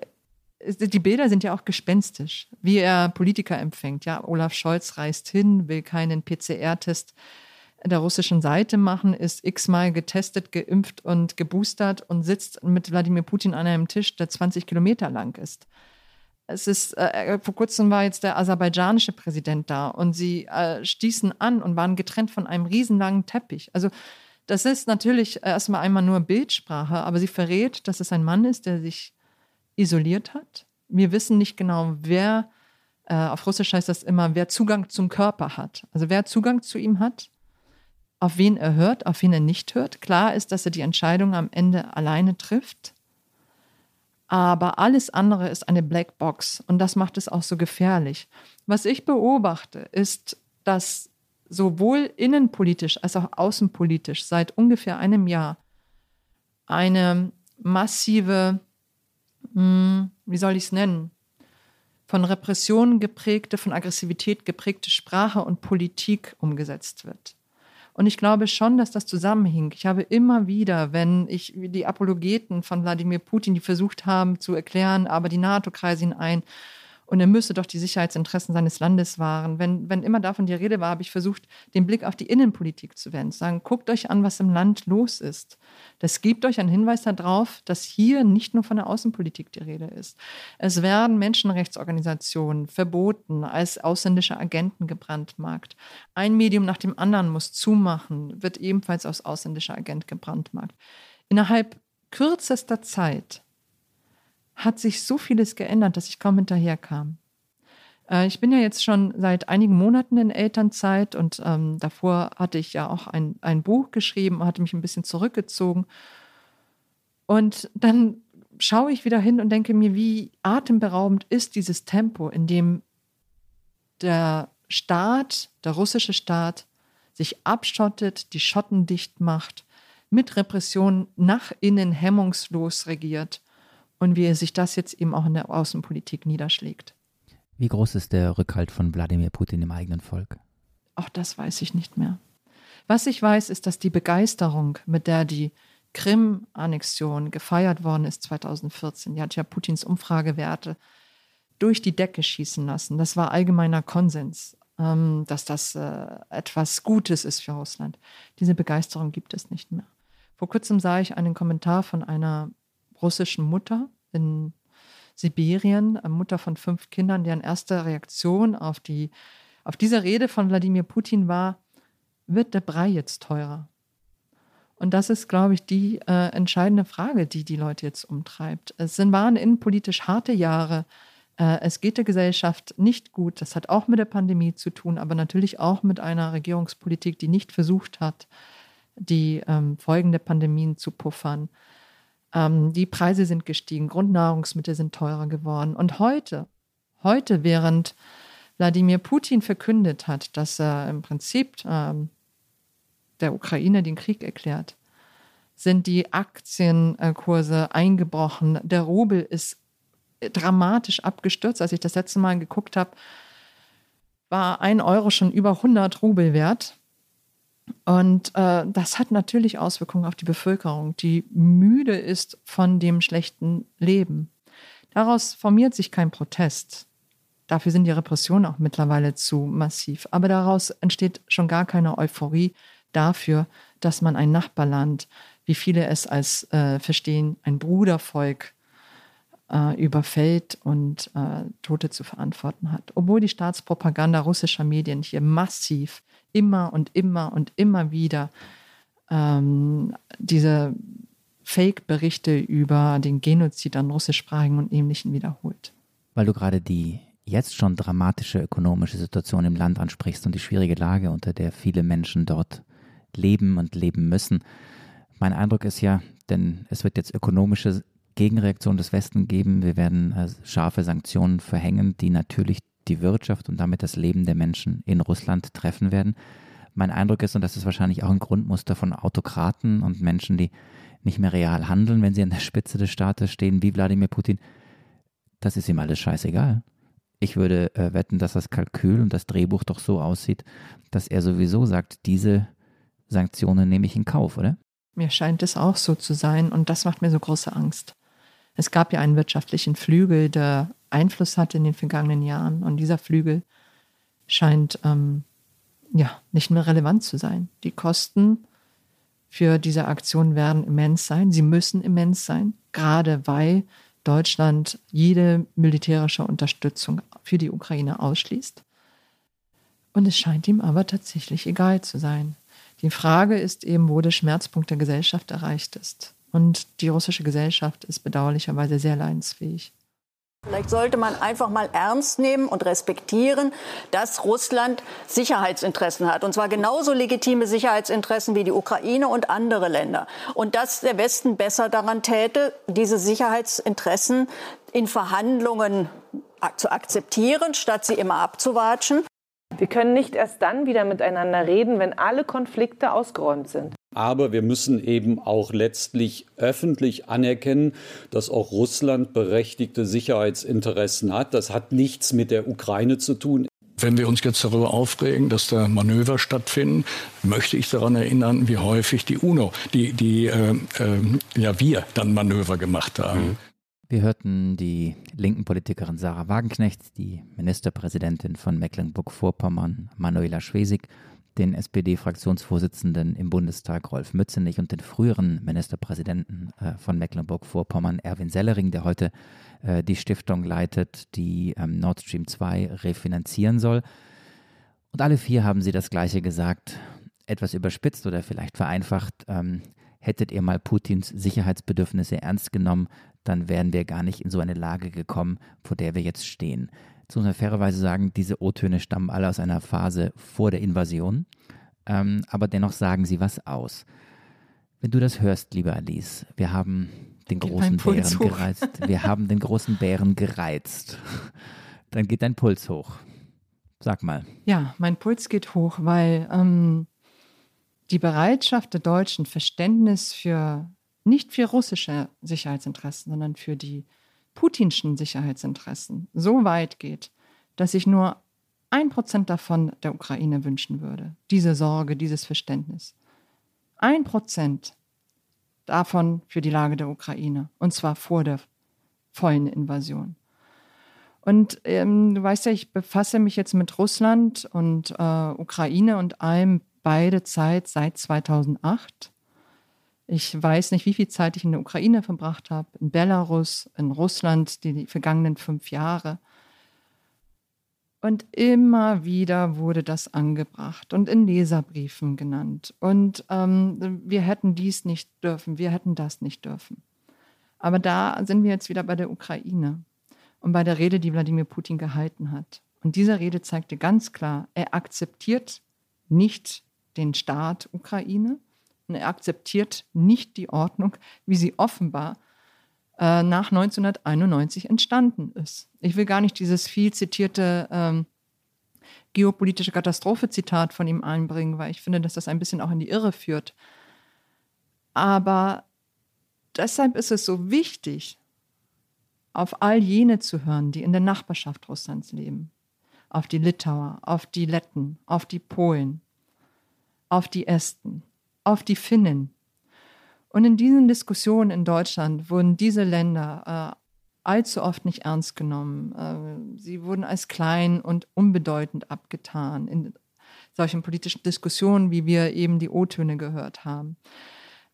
die Bilder sind ja auch gespenstisch, wie er Politiker empfängt. Ja, Olaf Scholz reist hin, will keinen PCR-Test der russischen Seite machen, ist x-mal getestet, geimpft und geboostert und sitzt mit Wladimir Putin an einem Tisch, der 20 Kilometer lang ist. Es ist, äh, vor kurzem war jetzt der aserbaidschanische Präsident da und sie äh, stießen an und waren getrennt von einem riesenlangen Teppich. Also das ist natürlich erstmal einmal nur Bildsprache, aber sie verrät, dass es ein Mann ist, der sich isoliert hat. Wir wissen nicht genau, wer, äh, auf Russisch heißt das immer, wer Zugang zum Körper hat. Also wer Zugang zu ihm hat, auf wen er hört, auf wen er nicht hört. Klar ist, dass er die Entscheidung am Ende alleine trifft. Aber alles andere ist eine Blackbox und das macht es auch so gefährlich. Was ich beobachte, ist, dass sowohl innenpolitisch als auch außenpolitisch seit ungefähr einem Jahr eine massive hm, wie soll ich es nennen, von Repressionen geprägte, von Aggressivität geprägte Sprache und Politik umgesetzt wird. Und ich glaube schon, dass das zusammenhing. Ich habe immer wieder, wenn ich die Apologeten von Wladimir Putin, die versucht haben zu erklären, aber die NATO kreisen ihn ein und er müsse doch die Sicherheitsinteressen seines Landes wahren. Wenn, wenn immer davon die Rede war, habe ich versucht, den Blick auf die Innenpolitik zu wenden, zu sagen, guckt euch an, was im Land los ist. Das gibt euch einen Hinweis darauf, dass hier nicht nur von der Außenpolitik die Rede ist. Es werden Menschenrechtsorganisationen verboten, als ausländische Agenten gebrandmarkt. Ein Medium nach dem anderen muss zumachen, wird ebenfalls als ausländischer Agent gebrandmarkt. Innerhalb kürzester Zeit hat sich so vieles geändert, dass ich kaum hinterherkam. Äh, ich bin ja jetzt schon seit einigen Monaten in Elternzeit und ähm, davor hatte ich ja auch ein, ein Buch geschrieben, hatte mich ein bisschen zurückgezogen. Und dann schaue ich wieder hin und denke mir, wie atemberaubend ist dieses Tempo, in dem der Staat, der russische Staat, sich abschottet, die Schotten dicht macht, mit Repression nach innen hemmungslos regiert und wie sich das jetzt eben auch in der Außenpolitik niederschlägt. Wie groß ist der Rückhalt von Wladimir Putin im eigenen Volk? Auch das weiß ich nicht mehr. Was ich weiß, ist, dass die Begeisterung, mit der die Krim-Annexion gefeiert worden ist 2014, die hat ja Putins Umfragewerte durch die Decke schießen lassen. Das war allgemeiner Konsens, ähm, dass das äh, etwas Gutes ist für Russland. Diese Begeisterung gibt es nicht mehr. Vor kurzem sah ich einen Kommentar von einer russischen Mutter in Sibirien, Mutter von fünf Kindern, deren erste Reaktion auf, die, auf diese Rede von Wladimir Putin war, wird der Brei jetzt teurer? Und das ist, glaube ich, die äh, entscheidende Frage, die die Leute jetzt umtreibt. Es sind, waren innenpolitisch harte Jahre. Äh, es geht der Gesellschaft nicht gut. Das hat auch mit der Pandemie zu tun, aber natürlich auch mit einer Regierungspolitik, die nicht versucht hat, die ähm, Folgen der Pandemien zu puffern. Ähm, die Preise sind gestiegen, Grundnahrungsmittel sind teurer geworden. Und heute, heute, während Wladimir Putin verkündet hat, dass er im Prinzip ähm, der Ukraine den Krieg erklärt, sind die Aktienkurse eingebrochen. Der Rubel ist dramatisch abgestürzt. Als ich das letzte Mal geguckt habe, war ein Euro schon über 100 Rubel wert. Und äh, das hat natürlich Auswirkungen auf die Bevölkerung, die müde ist von dem schlechten Leben. Daraus formiert sich kein Protest. Dafür sind die Repressionen auch mittlerweile zu massiv. Aber daraus entsteht schon gar keine Euphorie dafür, dass man ein Nachbarland, wie viele es als äh, verstehen, ein Brudervolk äh, überfällt und äh, Tote zu verantworten hat. Obwohl die Staatspropaganda russischer Medien hier massiv immer und immer und immer wieder ähm, diese Fake-Berichte über den Genozid an russischsprachigen und ähnlichen wiederholt. Weil du gerade die jetzt schon dramatische ökonomische Situation im Land ansprichst und die schwierige Lage, unter der viele Menschen dort leben und leben müssen. Mein Eindruck ist ja, denn es wird jetzt ökonomische Gegenreaktionen des Westens geben. Wir werden äh, scharfe Sanktionen verhängen, die natürlich die Wirtschaft und damit das Leben der Menschen in Russland treffen werden. Mein Eindruck ist, und das ist wahrscheinlich auch ein Grundmuster von Autokraten und Menschen, die nicht mehr real handeln, wenn sie an der Spitze des Staates stehen, wie Wladimir Putin, das ist ihm alles scheißegal. Ich würde äh, wetten, dass das Kalkül und das Drehbuch doch so aussieht, dass er sowieso sagt, diese Sanktionen nehme ich in Kauf, oder? Mir scheint es auch so zu sein und das macht mir so große Angst. Es gab ja einen wirtschaftlichen Flügel, der Einfluss hatte in den vergangenen Jahren. Und dieser Flügel scheint ähm, ja nicht mehr relevant zu sein. Die Kosten für diese Aktion werden immens sein. Sie müssen immens sein, gerade weil Deutschland jede militärische Unterstützung für die Ukraine ausschließt. Und es scheint ihm aber tatsächlich egal zu sein. Die Frage ist eben, wo der Schmerzpunkt der Gesellschaft erreicht ist. Und die russische Gesellschaft ist bedauerlicherweise sehr leidensfähig. Vielleicht sollte man einfach mal ernst nehmen und respektieren, dass Russland Sicherheitsinteressen hat. Und zwar genauso legitime Sicherheitsinteressen wie die Ukraine und andere Länder. Und dass der Westen besser daran täte, diese Sicherheitsinteressen in Verhandlungen zu akzeptieren, statt sie immer abzuwatschen. Wir können nicht erst dann wieder miteinander reden, wenn alle Konflikte ausgeräumt sind. Aber wir müssen eben auch letztlich öffentlich anerkennen, dass auch Russland berechtigte Sicherheitsinteressen hat. Das hat nichts mit der Ukraine zu tun. Wenn wir uns jetzt darüber aufregen, dass da Manöver stattfinden, möchte ich daran erinnern, wie häufig die UNO, die, die äh, äh, ja wir dann Manöver gemacht haben. Mhm. Wir hörten die linken Politikerin Sarah Wagenknecht, die Ministerpräsidentin von Mecklenburg-Vorpommern Manuela Schwesig, den SPD-Fraktionsvorsitzenden im Bundestag Rolf Mützenich und den früheren Ministerpräsidenten äh, von Mecklenburg-Vorpommern Erwin Sellering, der heute äh, die Stiftung leitet, die ähm, Nord Stream 2 refinanzieren soll. Und alle vier haben sie das Gleiche gesagt, etwas überspitzt oder vielleicht vereinfacht. Ähm, hättet ihr mal Putins Sicherheitsbedürfnisse ernst genommen, dann wären wir gar nicht in so eine Lage gekommen, vor der wir jetzt stehen. Jetzt muss man fairerweise sagen, diese O-Töne stammen alle aus einer Phase vor der Invasion, ähm, aber dennoch sagen sie was aus. Wenn du das hörst, liebe Alice, wir haben den großen Bären gereizt. Wir haben den großen Bären gereizt. Dann geht dein Puls hoch. Sag mal. Ja, mein Puls geht hoch, weil ähm, die Bereitschaft der Deutschen, Verständnis für nicht für russische Sicherheitsinteressen, sondern für die putinschen Sicherheitsinteressen so weit geht, dass ich nur ein Prozent davon der Ukraine wünschen würde. Diese Sorge, dieses Verständnis. Ein Prozent davon für die Lage der Ukraine. Und zwar vor der vollen Invasion. Und ähm, du weißt ja, ich befasse mich jetzt mit Russland und äh, Ukraine und allem beide Zeit seit 2008. Ich weiß nicht, wie viel Zeit ich in der Ukraine verbracht habe, in Belarus, in Russland, die, die vergangenen fünf Jahre. Und immer wieder wurde das angebracht und in Leserbriefen genannt. Und ähm, wir hätten dies nicht dürfen, wir hätten das nicht dürfen. Aber da sind wir jetzt wieder bei der Ukraine und bei der Rede, die Wladimir Putin gehalten hat. Und diese Rede zeigte ganz klar, er akzeptiert nicht den Staat Ukraine, er akzeptiert nicht die Ordnung, wie sie offenbar äh, nach 1991 entstanden ist. Ich will gar nicht dieses viel zitierte ähm, geopolitische Katastrophe-Zitat von ihm einbringen, weil ich finde, dass das ein bisschen auch in die Irre führt. Aber deshalb ist es so wichtig, auf all jene zu hören, die in der Nachbarschaft Russlands leben. Auf die Litauer, auf die Letten, auf die Polen, auf die Esten, auf die Finnen. Und in diesen Diskussionen in Deutschland wurden diese Länder äh, allzu oft nicht ernst genommen. Äh, sie wurden als klein und unbedeutend abgetan in solchen politischen Diskussionen, wie wir eben die O-Töne gehört haben.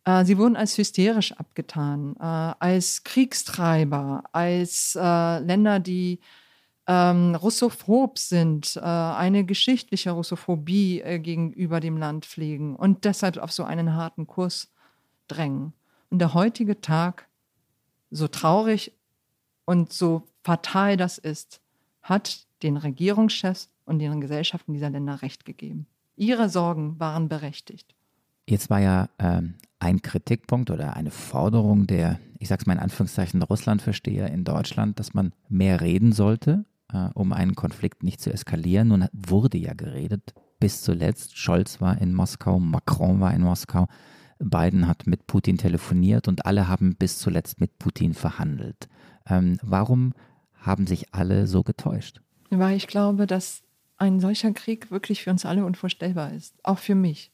Äh, sie wurden als hysterisch abgetan, äh, als Kriegstreiber, als Länder, die ähm, russophob sind, äh, eine geschichtliche Russophobie äh, gegenüber dem Land pflegen und deshalb auf so einen harten Kurs drängen. Und der heutige Tag, so traurig und so fatal das ist, hat den Regierungschefs und den Gesellschaften dieser Länder Recht gegeben. Ihre Sorgen waren berechtigt. Jetzt war ja ähm, ein Kritikpunkt oder eine Forderung der, ich sage es mal in Anführungszeichen, Russlandversteher in Deutschland, dass man mehr reden sollte äh, um einen Konflikt nicht zu eskalieren. Nun wurde ja geredet, bis zuletzt. Scholz war in Moskau, Macron war in Moskau, Biden hat mit Putin telefoniert und alle haben bis zuletzt mit Putin verhandelt. Ähm, warum haben sich alle so getäuscht? Weil ich glaube, dass ein solcher Krieg wirklich für uns alle unvorstellbar ist, auch für mich.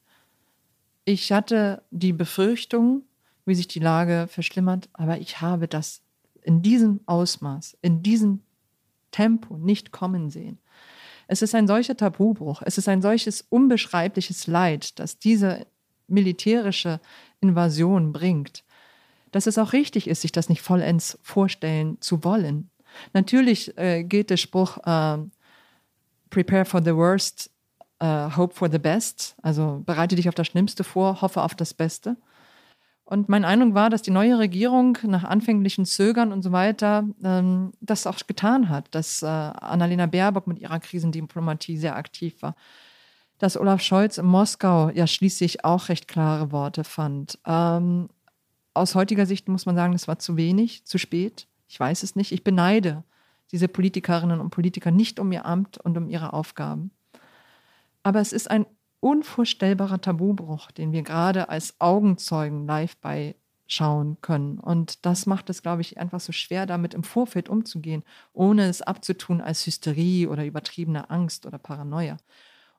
Ich hatte die Befürchtung, wie sich die Lage verschlimmert, aber ich habe das in diesem Ausmaß, in diesem Tempo nicht kommen sehen. Es ist ein solcher Tabubruch, es ist ein solches unbeschreibliches Leid, das diese militärische Invasion bringt, dass es auch richtig ist, sich das nicht vollends vorstellen zu wollen. Natürlich äh, gilt der Spruch, äh, prepare for the worst, uh, hope for the best, also bereite dich auf das Schlimmste vor, hoffe auf das Beste. Und mein Eindruck war, dass die neue Regierung nach anfänglichen Zögern und so weiter ähm, das auch getan hat, dass äh, Annalena Baerbock mit ihrer Krisendiplomatie sehr aktiv war, dass Olaf Scholz in Moskau ja schließlich auch recht klare Worte fand. Ähm, aus heutiger Sicht muss man sagen, das war zu wenig, zu spät. Ich weiß es nicht. Ich beneide diese Politikerinnen und Politiker nicht um ihr Amt und um ihre Aufgaben. Aber es ist ein unvorstellbarer Tabubruch, den wir gerade als Augenzeugen live beischauen können. Und das macht es, glaube ich, einfach so schwer, damit im Vorfeld umzugehen, ohne es abzutun als Hysterie oder übertriebene Angst oder Paranoia.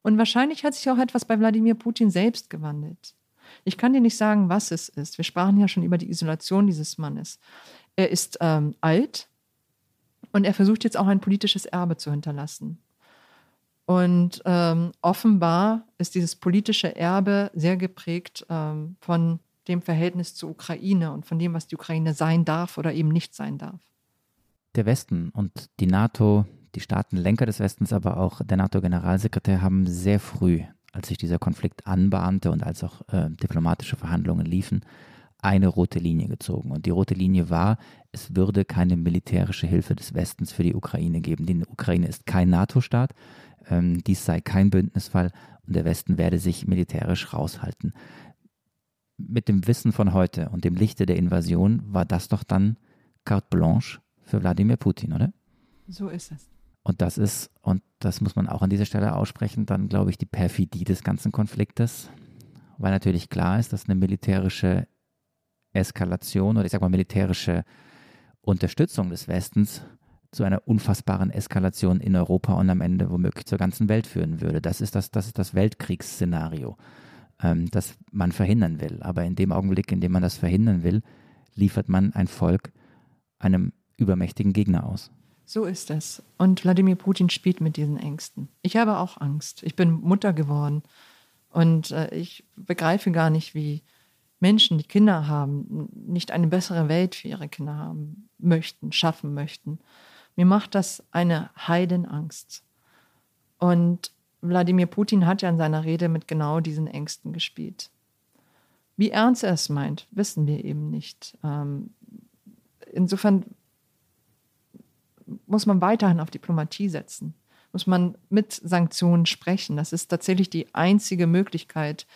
Und wahrscheinlich hat sich auch etwas bei Wladimir Putin selbst gewandelt. Ich kann dir nicht sagen, was es ist. Wir sprachen ja schon über die Isolation dieses Mannes. Er ist ähm, alt und er versucht jetzt auch ein politisches Erbe zu hinterlassen. Und ähm, offenbar ist dieses politische Erbe sehr geprägt ähm, von dem Verhältnis zur Ukraine und von dem, was die Ukraine sein darf oder eben nicht sein darf. Der Westen und die NATO, die Staatenlenker des Westens, aber auch der NATO-Generalsekretär haben sehr früh, als sich dieser Konflikt anbahnte und als auch äh, diplomatische Verhandlungen liefen, eine rote Linie gezogen. Und die rote Linie war, es würde keine militärische Hilfe des Westens für die Ukraine geben. Die Ukraine ist kein NATO-Staat ähm, dies sei kein Bündnisfall und der Westen werde sich militärisch raushalten. Mit dem Wissen von heute und dem Lichte der Invasion war das doch dann carte blanche für Wladimir Putin, oder? So ist es. Und das ist, und das muss man auch an dieser Stelle aussprechen, dann glaube ich die Perfidie des ganzen Konfliktes, weil natürlich klar ist, dass eine militärische Eskalation oder ich sage mal militärische Unterstützung des Westens zu einer unfassbaren Eskalation in Europa und am Ende womöglich zur ganzen Welt führen würde. Das ist das, das, ist das Weltkriegsszenario, ähm, das man verhindern will. Aber in dem Augenblick, in dem man das verhindern will, liefert man ein Volk einem übermächtigen Gegner aus. So ist es. Und Wladimir Putin spielt mit diesen Ängsten. Ich habe auch Angst. Ich bin Mutter geworden und äh, ich begreife gar nicht, wie Menschen, die Kinder haben, nicht eine bessere Welt für ihre Kinder haben möchten, schaffen möchten. Mir macht das eine Heidenangst. Und Wladimir Putin hat ja in seiner Rede mit genau diesen Ängsten gespielt. Wie ernst er es meint, wissen wir eben nicht. Ähm, insofern muss man weiterhin auf Diplomatie setzen, muss man mit Sanktionen sprechen. Das ist tatsächlich die einzige Möglichkeit,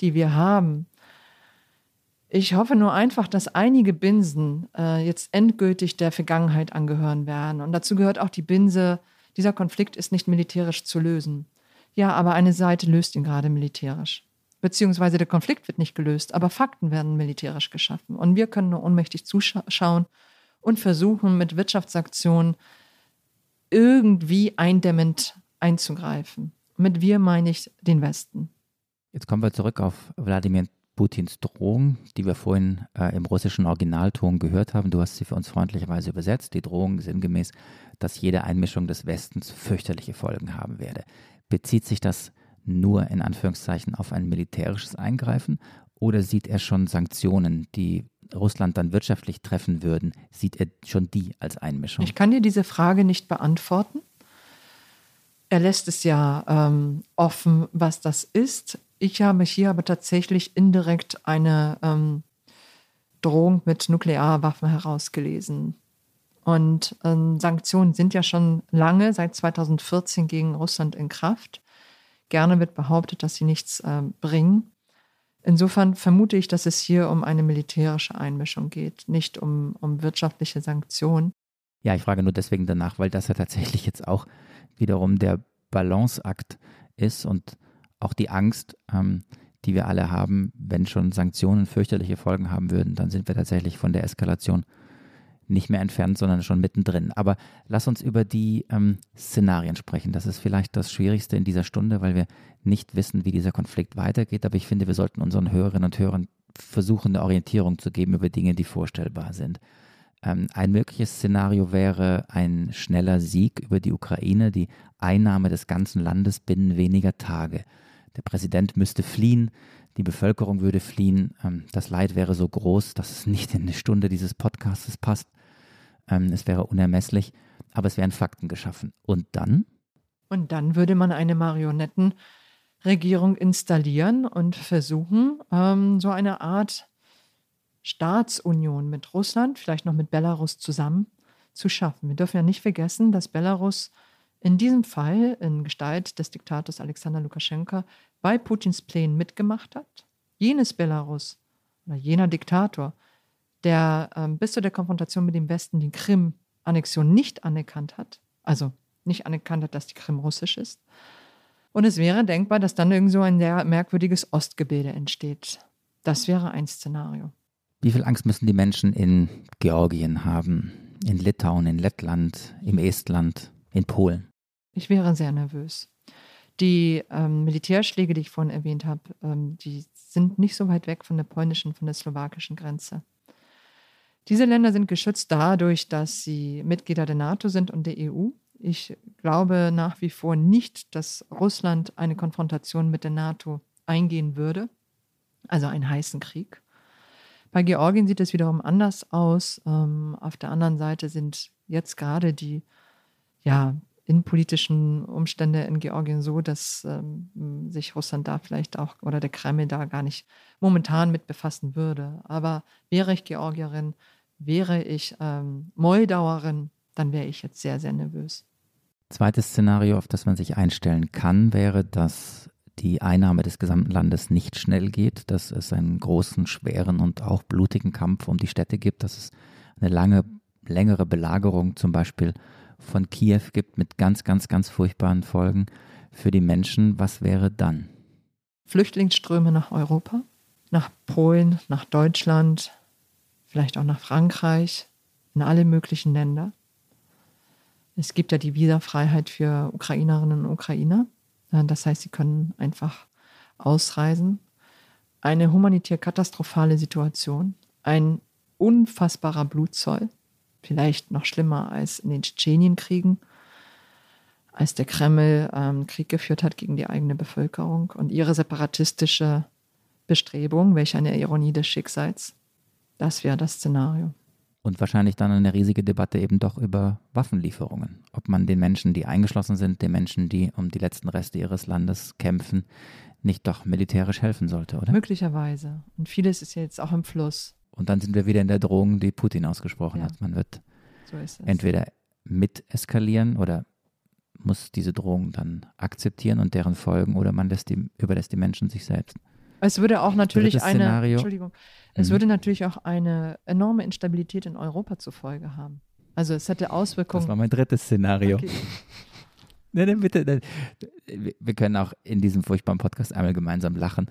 die wir haben, ich hoffe nur einfach, dass einige Binsen äh, jetzt endgültig der Vergangenheit angehören werden. Und dazu gehört auch die Binse, dieser Konflikt ist nicht militärisch zu lösen. Ja, aber eine Seite löst ihn gerade militärisch. Beziehungsweise der Konflikt wird nicht gelöst, aber Fakten werden militärisch geschaffen. Und wir können nur ohnmächtig zuschauen und versuchen, mit Wirtschaftsaktionen irgendwie eindämmend einzugreifen. Mit wir meine ich den Westen. Jetzt kommen wir zurück auf Wladimir Putins Drohung, die wir vorhin äh, im russischen Originalton gehört haben. Du hast sie für uns freundlicherweise übersetzt. Die Drohung sinngemäß, dass jede Einmischung des Westens fürchterliche Folgen haben werde. Bezieht sich das nur in Anführungszeichen auf ein militärisches Eingreifen oder sieht er schon Sanktionen, die Russland dann wirtschaftlich treffen würden? Sieht er schon die als Einmischung? Ich kann dir diese Frage nicht beantworten. Er lässt es ja ähm, offen, was das ist. Ich habe hier aber tatsächlich indirekt eine ähm, Drohung mit Nuklearwaffen herausgelesen. Und ähm, Sanktionen sind ja schon lange, seit 2014 gegen Russland in Kraft. Gerne wird behauptet, dass sie nichts äh, bringen. Insofern vermute ich, dass es hier um eine militärische Einmischung geht, nicht um, um wirtschaftliche Sanktionen. Ja, ich frage nur deswegen danach, weil das ja tatsächlich jetzt auch wiederum der Balanceakt ist und auch die Angst, ähm, die wir alle haben, wenn schon Sanktionen fürchterliche Folgen haben würden, dann sind wir tatsächlich von der Eskalation nicht mehr entfernt, sondern schon mittendrin. Aber lass uns über die ähm, Szenarien sprechen. Das ist vielleicht das Schwierigste in dieser Stunde, weil wir nicht wissen, wie dieser Konflikt weitergeht. Aber ich finde, wir sollten unseren Hörerinnen und Hörern versuchen, eine Orientierung zu geben über Dinge, die vorstellbar sind. Ähm, ein mögliches Szenario wäre ein schneller Sieg über die Ukraine, die Einnahme des ganzen Landes binnen weniger Tage. Der Präsident müsste fliehen, die Bevölkerung würde fliehen. Ähm, das Leid wäre so groß, dass es nicht in eine Stunde dieses Podcastes passt. Ähm, es wäre unermesslich, aber es wären Fakten geschaffen. Und dann? Und dann würde man eine Marionettenregierung installieren und versuchen, ähm, so eine Art Staatsunion mit Russland, vielleicht noch mit Belarus zusammen zu schaffen. Wir dürfen ja nicht vergessen, dass Belarus in diesem Fall in Gestalt des Diktators Alexander Lukaschenka bei Putins Plänen mitgemacht hat. Jenes Belarus oder jener Diktator, der ähm, bis zu der Konfrontation mit dem Westen die Krim-Annexion nicht anerkannt hat, also nicht anerkannt hat, dass die Krim russisch ist. Und es wäre denkbar, dass dann irgend so ein sehr merkwürdiges Ostgebilde entsteht. Das wäre ein Szenario. Wie viel Angst müssen die Menschen in Georgien haben, in Litauen, in Lettland, im Estland, in Polen? Ich wäre sehr nervös. Die ähm, Militärschläge, die ich vorhin erwähnt habe, ähm, die sind nicht so weit weg von der polnischen, von der slowakischen Grenze. Diese Länder sind geschützt dadurch, dass sie Mitglieder der NATO sind und der EU. Ich glaube nach wie vor nicht, dass Russland eine Konfrontation mit der NATO eingehen würde, also einen heißen Krieg. Bei Georgien sieht es wiederum anders aus. Ähm, auf der anderen Seite sind jetzt gerade die ja, innenpolitischen Umstände in Georgien so, dass ähm, sich Russland da vielleicht auch oder der Kreml da gar nicht momentan mit befassen würde. Aber wäre ich Georgierin, wäre ich ähm, Moldauerin, dann wäre ich jetzt sehr, sehr nervös. Zweites Szenario, auf das man sich einstellen kann, wäre, dass die Einnahme des gesamten Landes nicht schnell geht, dass es einen großen, schweren und auch blutigen Kampf um die Städte gibt, dass es eine lange, längere Belagerung zum Beispiel von Kiew gibt mit ganz, ganz, ganz furchtbaren Folgen für die Menschen. Was wäre dann? Flüchtlingsströme nach Europa, nach Polen, nach Deutschland, vielleicht auch nach Frankreich, in alle möglichen Länder. Es gibt ja die Visafreiheit für Ukrainerinnen und Ukrainer. Das heißt, sie können einfach ausreisen. Eine humanitär katastrophale Situation, ein unfassbarer Blutzoll, vielleicht noch schlimmer als in den Tschetschenienkriegen, als der Kreml ähm, Krieg geführt hat gegen die eigene Bevölkerung und ihre separatistische Bestrebung, welche eine Ironie des Schicksals. Das wäre das Szenario. Und wahrscheinlich dann eine riesige Debatte eben doch über Waffenlieferungen. Ob man den Menschen, die eingeschlossen sind, den Menschen, die um die letzten Reste ihres Landes kämpfen, nicht doch militärisch helfen sollte, oder? Möglicherweise. Und vieles ist jetzt auch im Fluss. Und dann sind wir wieder in der Drohung, die Putin ausgesprochen ja. hat. Man wird so entweder mit eskalieren oder muss diese Drohung dann akzeptieren und deren Folgen oder man lässt die, überlässt die Menschen sich selbst. Es würde auch natürlich eine, Entschuldigung, es mhm. würde natürlich auch eine enorme Instabilität in Europa zur Folge haben. Also es hätte Auswirkungen. Das war mein drittes Szenario. Okay. <laughs> Nee, nee, bitte. Wir können auch in diesem furchtbaren Podcast einmal gemeinsam lachen,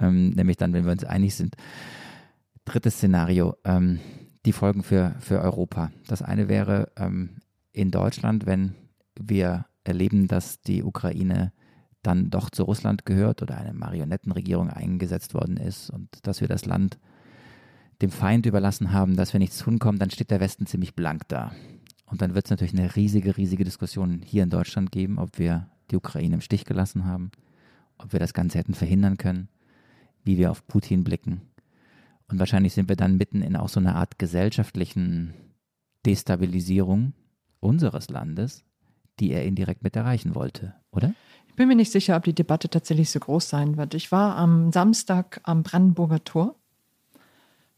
ähm, nämlich dann, wenn wir uns einig sind. Drittes Szenario, ähm, die Folgen für, für Europa. Das eine wäre ähm, in Deutschland, wenn wir erleben, dass die Ukraine dann doch zu Russland gehört oder eine Marionettenregierung eingesetzt worden ist und dass wir das Land dem Feind überlassen haben, dass wir nichts tun kommen, dann steht der Westen ziemlich blank da. Und dann wird es natürlich eine riesige, riesige Diskussion hier in Deutschland geben, ob wir die Ukraine im Stich gelassen haben, ob wir das Ganze hätten verhindern können, wie wir auf Putin blicken. Und wahrscheinlich sind wir dann mitten in auch so einer Art gesellschaftlichen Destabilisierung unseres Landes, die er indirekt mit erreichen wollte, oder? Ich bin mir nicht sicher, ob die Debatte tatsächlich so groß sein wird. Ich war am Samstag am Brandenburger Tor,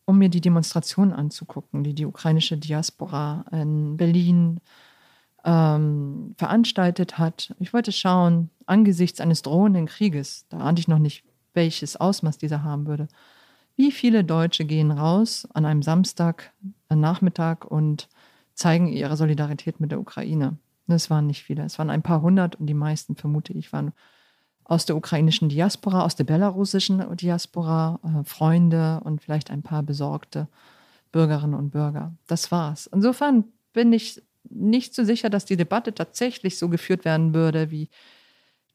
um mir die Demonstration anzugucken, die die ukrainische Diaspora in Berlin ähm, veranstaltet hat. Ich wollte schauen, angesichts eines drohenden Krieges, da ahnte ich noch nicht, welches Ausmaß dieser haben würde, wie viele Deutsche gehen raus an einem Samstag, Nachmittag und zeigen ihre Solidarität mit der Ukraine. Es waren nicht viele, es waren ein paar hundert und die meisten, vermute ich, waren aus der ukrainischen Diaspora, aus der belarussischen Diaspora, äh, Freunde und vielleicht ein paar besorgte Bürgerinnen und Bürger. Das war's. Insofern bin ich nicht so sicher, dass die Debatte tatsächlich so geführt werden würde, wie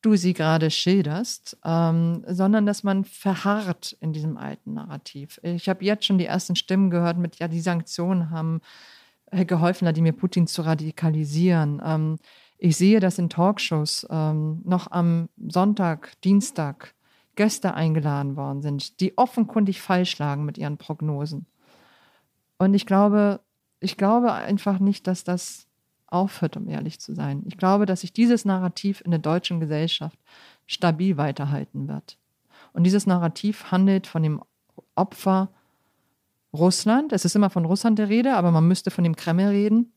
du sie gerade schilderst, ähm, sondern dass man verharrt in diesem alten Narrativ. Ich habe jetzt schon die ersten Stimmen gehört mit, ja, die Sanktionen haben geholfen, Wladimir Putin zu radikalisieren. Ähm, ich sehe, dass in Talkshows ähm, noch am Sonntag, Dienstag Gäste eingeladen worden sind, die offenkundig falsch lagen mit ihren Prognosen. Und ich glaube, ich glaube einfach nicht, dass das aufhört, um ehrlich zu sein. Ich glaube, dass sich dieses Narrativ in der deutschen Gesellschaft stabil weiterhalten wird. Und dieses Narrativ handelt von dem Opfer Russland. Es ist immer von Russland der Rede, aber man müsste von dem Kreml reden,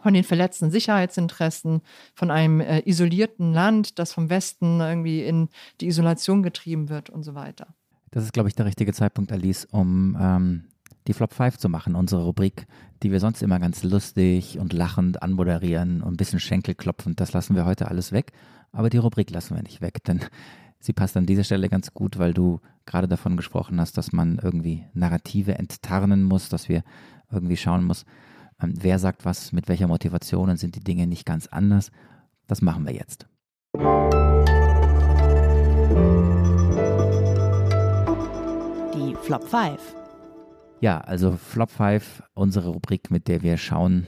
von den verletzten Sicherheitsinteressen, von einem äh, isolierten Land, das vom Westen irgendwie in die Isolation getrieben wird und so weiter. Das ist, glaube ich, der richtige Zeitpunkt, Alice, um ähm, die Flop 5 zu machen, unsere Rubrik, die wir sonst immer ganz lustig und lachend anmoderieren und ein bisschen Schenkelklopfend. Das lassen wir heute alles weg. Aber die Rubrik lassen wir nicht weg, denn sie passt an dieser Stelle ganz gut, weil du gerade davon gesprochen hast, dass man irgendwie Narrative enttarnen muss, dass wir irgendwie schauen muss, ähm, wer sagt was, mit welcher Motivation und sind die Dinge nicht ganz anders. Das machen wir jetzt. Die Flop 5. Ja, also Flop 5, unsere Rubrik, mit der wir schauen,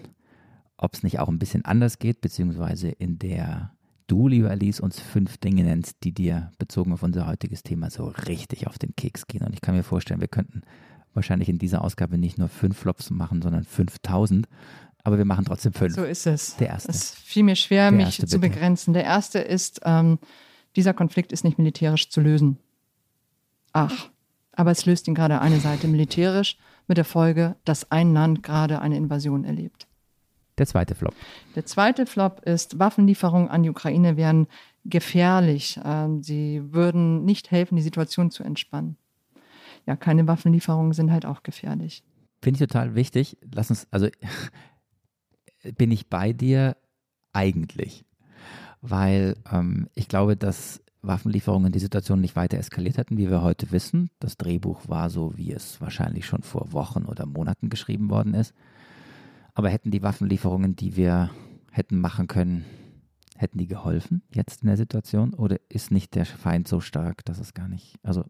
ob es nicht auch ein bisschen anders geht, beziehungsweise in der du, lieber Alice, uns fünf Dinge nennst, die dir bezogen auf unser heutiges Thema so richtig auf den Keks gehen. Und ich kann mir vorstellen, wir könnten wahrscheinlich in dieser Ausgabe nicht nur fünf Flops machen, sondern 5000. Aber wir machen trotzdem fünf. So ist es. Der erste. Es fiel mir schwer, Der mich erste, zu bitte. begrenzen. Der erste ist, ähm, dieser Konflikt ist nicht militärisch zu lösen. Ach, aber es löst ihn gerade eine Seite militärisch mit der Folge, dass ein Land gerade eine Invasion erlebt. Der zweite Flop. Der zweite Flop ist, Waffenlieferungen an die Ukraine wären gefährlich. Ähm, Sie würden nicht helfen, die Situation zu entspannen. Ja, keine Waffenlieferungen sind halt auch gefährlich. Finde ich total wichtig. Lass uns, also <laughs> bin ich bei dir eigentlich. Weil ähm, ich glaube, dass Waffenlieferungen die Situation nicht weiter eskaliert hätten, wie wir heute wissen. Das Drehbuch war so, wie es wahrscheinlich schon vor Wochen oder Monaten geschrieben worden ist. Aber hätten die Waffenlieferungen, die wir hätten machen können, hätten die geholfen jetzt in der Situation? Oder ist nicht der Feind so stark, dass es gar nicht, also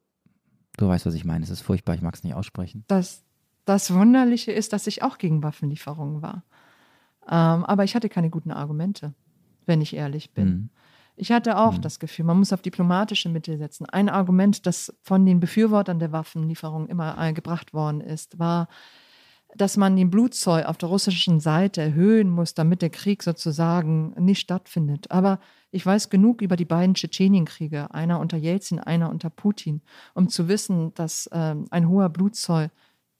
du weißt, was ich meine. Es ist furchtbar, ich mag es nicht aussprechen. Das, das Wunderliche ist, dass ich auch gegen Waffenlieferungen war. Ähm, aber ich hatte keine guten Argumente, wenn ich ehrlich bin. Mhm. Ich hatte auch das Gefühl, man muss auf diplomatische Mittel setzen. Ein Argument, das von den Befürwortern der Waffenlieferung immer äh, gebracht worden ist, war, dass man den Blutzoll auf der russischen Seite erhöhen muss, damit der Krieg sozusagen nicht stattfindet. Aber ich weiß genug über die beiden Tschetschenienkriege, einer unter Jelzin, einer unter Putin, um zu wissen, dass ähm, ein hoher Blutzoll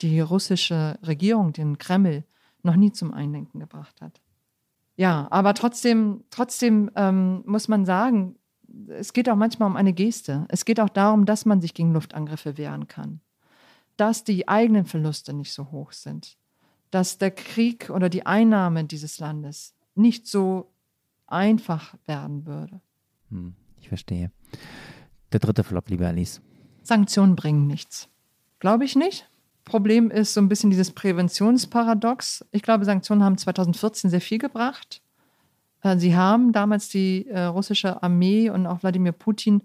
die russische Regierung, den Kreml, noch nie zum Einlenken gebracht hat. Ja, aber trotzdem, trotzdem ähm, muss man sagen, es geht auch manchmal um eine Geste. Es geht auch darum, dass man sich gegen Luftangriffe wehren kann. Dass die eigenen Verluste nicht so hoch sind. Dass der Krieg oder die Einnahme dieses Landes nicht so einfach werden würde. Hm, ich verstehe. Der dritte Flop, liebe Alice. Sanktionen bringen nichts. Glaube ich nicht. Problem ist so ein bisschen dieses Präventionsparadox. Ich glaube, Sanktionen haben 2014 sehr viel gebracht. Äh, Sie haben damals die äh, russische Armee und auch Wladimir Putin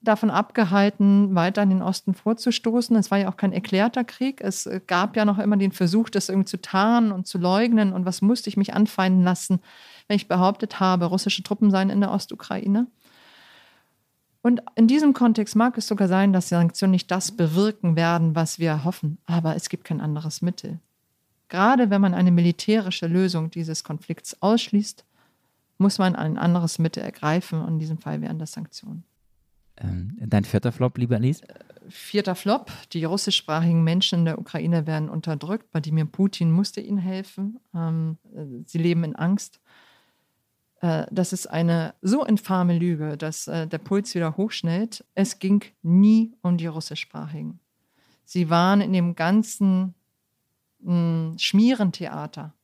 davon abgehalten, weiter in den Osten vorzustoßen. Es war ja auch kein erklärter Krieg. Es äh, gab ja noch immer den Versuch, das irgendwie zu tarnen und zu leugnen. Und was musste ich mich anfeinden lassen, wenn ich behauptet habe, russische Truppen seien in der Ostukraine? Und in diesem Kontext mag es sogar sein, dass Sanktionen nicht das bewirken werden, was wir hoffen, aber es gibt kein anderes Mittel. Gerade wenn man eine militärische Lösung dieses Konflikts ausschließt, muss man ein anderes Mittel ergreifen und in diesem Fall wären das Sanktionen. Ähm, dein vierter Flop, liebe Alice? Vierter Flop, die russischsprachigen Menschen in der Ukraine werden unterdrückt. Wladimir Putin musste ihnen helfen. Ähm, sie leben in Angst. Äh, das ist eine so infame Lüge, dass äh, der Puls wieder hochschnellt. Es ging nie um die russischsprachigen. Sie waren in dem ganzen mh, Schmierentheater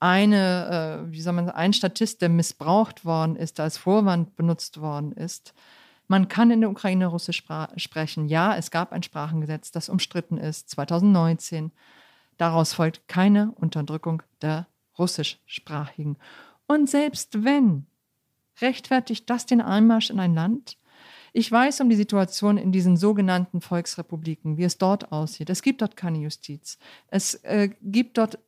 eine, äh, wie soll man ein Statist, der missbraucht worden ist, als Vorwand benutzt worden ist. Man kann in der Ukraine Russisch sprechen. Ja, es gab ein Sprachengesetz, das umstritten ist, 2019. Daraus folgt keine Unterdrückung der Russischsprachigen. Und selbst wenn, rechtfertigt das den Einmarsch in ein Land? Ich weiß um die Situation in diesen sogenannten Volksrepubliken, wie es dort aussieht. Es gibt dort keine Justiz. Es äh, gibt dort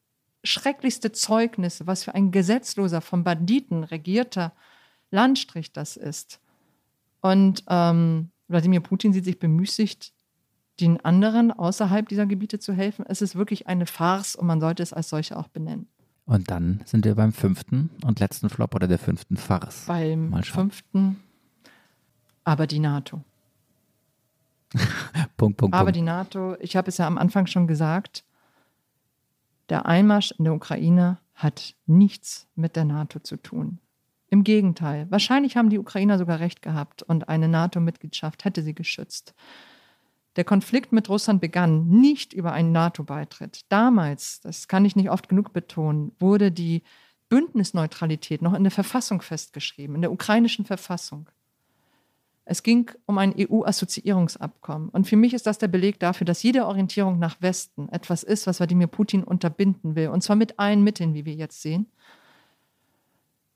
schrecklichste Zeugnis, was für ein gesetzloser, von Banditen regierter Landstrich das ist. Und ähm, Wladimir Putin sieht sich bemüßigt, den anderen außerhalb dieser Gebiete zu helfen. Es ist wirklich eine Farce und man sollte es als solche auch benennen. Und dann sind wir beim fünften und letzten Flop oder der fünften Farce. Beim fünften, aber die NATO. <laughs> Punkt, Punkt, aber Punkt. die NATO, ich habe es ja am Anfang schon gesagt, der Einmarsch in der Ukraine hat nichts mit der NATO zu tun. Im Gegenteil, wahrscheinlich haben die Ukrainer sogar recht gehabt und eine NATO-Mitgliedschaft hätte sie geschützt. Der Konflikt mit Russland begann nicht über einen NATO-Beitritt. Damals, das kann ich nicht oft genug betonen, wurde die Bündnisneutralität noch in der Verfassung festgeschrieben, in der ukrainischen Verfassung. Es ging um ein EU-Assoziierungsabkommen. Und für mich ist das der Beleg dafür, dass jede Orientierung nach Westen etwas ist, was Wladimir Putin unterbinden will. Und zwar mit allen Mitteln, wie wir jetzt sehen.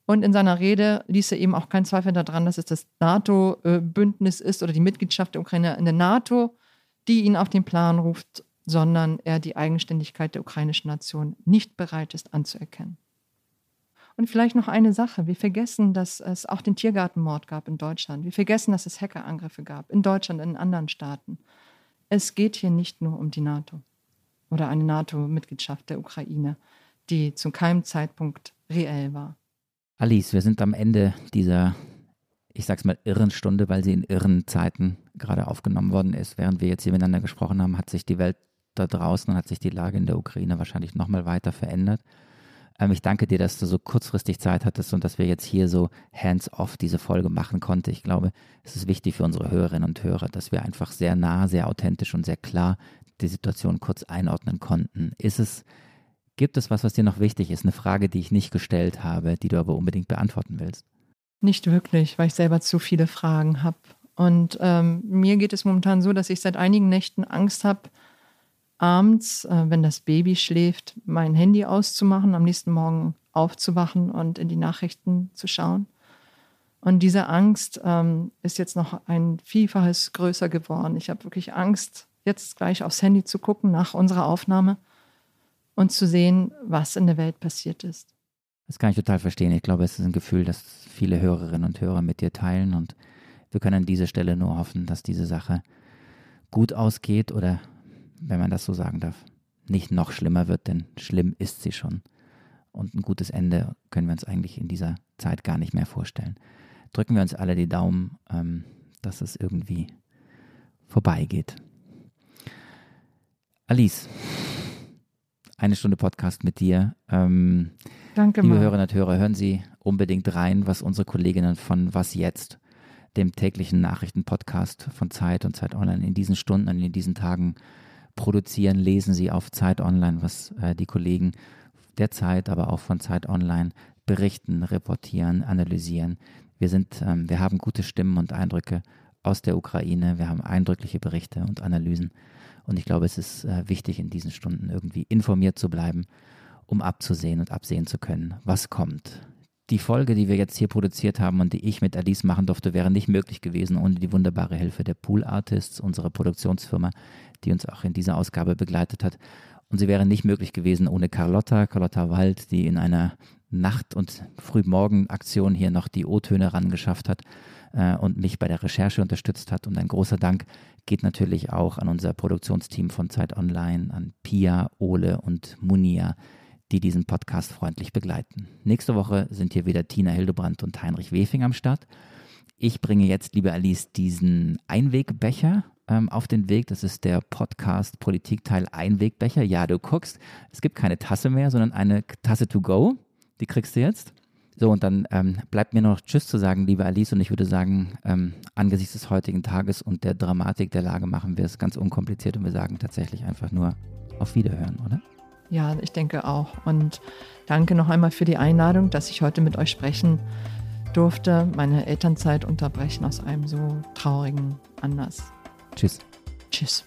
Und in seiner Rede ließ er eben auch keinen Zweifel daran, dass es das NATO-Bündnis ist oder die Mitgliedschaft der Ukraine in der NATO, die ihn auf den Plan ruft, sondern er die Eigenständigkeit der ukrainischen Nation nicht bereit ist anzuerkennen. Und vielleicht noch eine Sache. Wir vergessen, dass es auch den Tiergartenmord gab in Deutschland. Wir vergessen, dass es Hackerangriffe gab in Deutschland und in anderen Staaten. Es geht hier nicht nur um die NATO oder eine NATO-Mitgliedschaft der Ukraine, die zu keinem Zeitpunkt reell war. Alice, wir sind am Ende dieser, ich sag's mal, irren Stunde, weil sie in irren Zeiten gerade aufgenommen worden ist. Während wir jetzt hier miteinander gesprochen haben, hat sich die Welt da draußen und hat sich die Lage in der Ukraine wahrscheinlich nochmal weiter verändert. Ähm, ich danke dir, dass du so kurzfristig Zeit hattest und dass wir jetzt hier so hands-off diese Folge machen konnten. Ich glaube, es ist wichtig für unsere Hörerinnen und Hörer, dass wir einfach sehr nah, sehr authentisch und sehr klar die Situation kurz einordnen konnten. Ist es, gibt es was, was dir noch wichtig ist? Eine Frage, die ich nicht gestellt habe, die du aber unbedingt beantworten willst? Nicht wirklich, weil ich selber zu viele Fragen habe. Und ähm, mir geht es momentan so, dass ich seit einigen Nächten Angst habe, abends, äh, wenn das Baby schläft, mein Handy auszumachen, am nächsten Morgen aufzuwachen und in die Nachrichten zu schauen. Und diese Angst ähm, ist jetzt noch ein Vielfaches größer geworden. Ich habe wirklich Angst, jetzt gleich aufs Handy zu gucken nach unserer Aufnahme und zu sehen, was in der Welt passiert ist. Das kann ich total verstehen. Ich glaube, es ist ein Gefühl, das viele Hörerinnen und Hörer mit dir teilen. Und wir können an dieser Stelle nur hoffen, dass diese Sache gut ausgeht oder wenn man das so sagen darf, nicht noch schlimmer wird, denn schlimm ist sie schon. Und ein gutes Ende können wir uns eigentlich in dieser Zeit gar nicht mehr vorstellen. Drücken wir uns alle die Daumen, ähm, dass es irgendwie vorbeigeht. Alice, eine Stunde Podcast mit dir. Ähm, Danke, Liebe Mann. Hörerinnen und Hörer, hören Sie unbedingt rein, was unsere Kolleginnen von Was Jetzt, dem täglichen Nachrichtenpodcast von Zeit und Zeit Online in diesen Stunden und in diesen Tagen produzieren, lesen Sie auf Zeit Online, was äh, die Kollegen der Zeit, aber auch von Zeit Online berichten, reportieren, analysieren. Wir sind, ähm, wir haben gute Stimmen und Eindrücke aus der Ukraine. Wir haben eindrückliche Berichte und Analysen. Und ich glaube, es ist äh, wichtig, in diesen Stunden irgendwie informiert zu bleiben, um abzusehen und absehen zu können, was kommt. Die Folge, die wir jetzt hier produziert haben und die ich mit Alice machen durfte, wäre nicht möglich gewesen ohne die wunderbare Hilfe der Pool Artists, unserer Produktionsfirma, die uns auch in dieser Ausgabe begleitet hat. Und sie wäre nicht möglich gewesen ohne Carlotta, Carlotta Wald, die in einer Nacht- und Frühmorgen-Aktion hier noch die O-Töne rangeschafft hat äh, und mich bei der Recherche unterstützt hat. Und ein großer Dank geht natürlich auch an unser Produktionsteam von Zeit Online, an Pia, Ole und Munia, die diesen Podcast freundlich begleiten. Nächste Woche sind hier wieder Tina Hildebrandt und Heinrich Wefing am Start. Ich bringe jetzt, liebe Alice, diesen Einwegbecher ähm, auf den Weg. Das ist der Podcast Politikteil Einwegbecher. Ja, du guckst, es gibt keine Tasse mehr, sondern eine Tasse to go. Die kriegst du jetzt. So, und dann ähm, bleibt mir noch Tschüss zu sagen, liebe Alice. Und ich würde sagen, ähm, angesichts des heutigen Tages und der Dramatik der Lage machen wir es ganz unkompliziert und wir sagen tatsächlich einfach nur auf Wiederhören, oder? Ja, ich denke auch. Und danke noch einmal für die Einladung, dass ich heute mit euch sprechen durfte, meine Elternzeit unterbrechen aus einem so traurigen Anlass. Tschüss. Tschüss.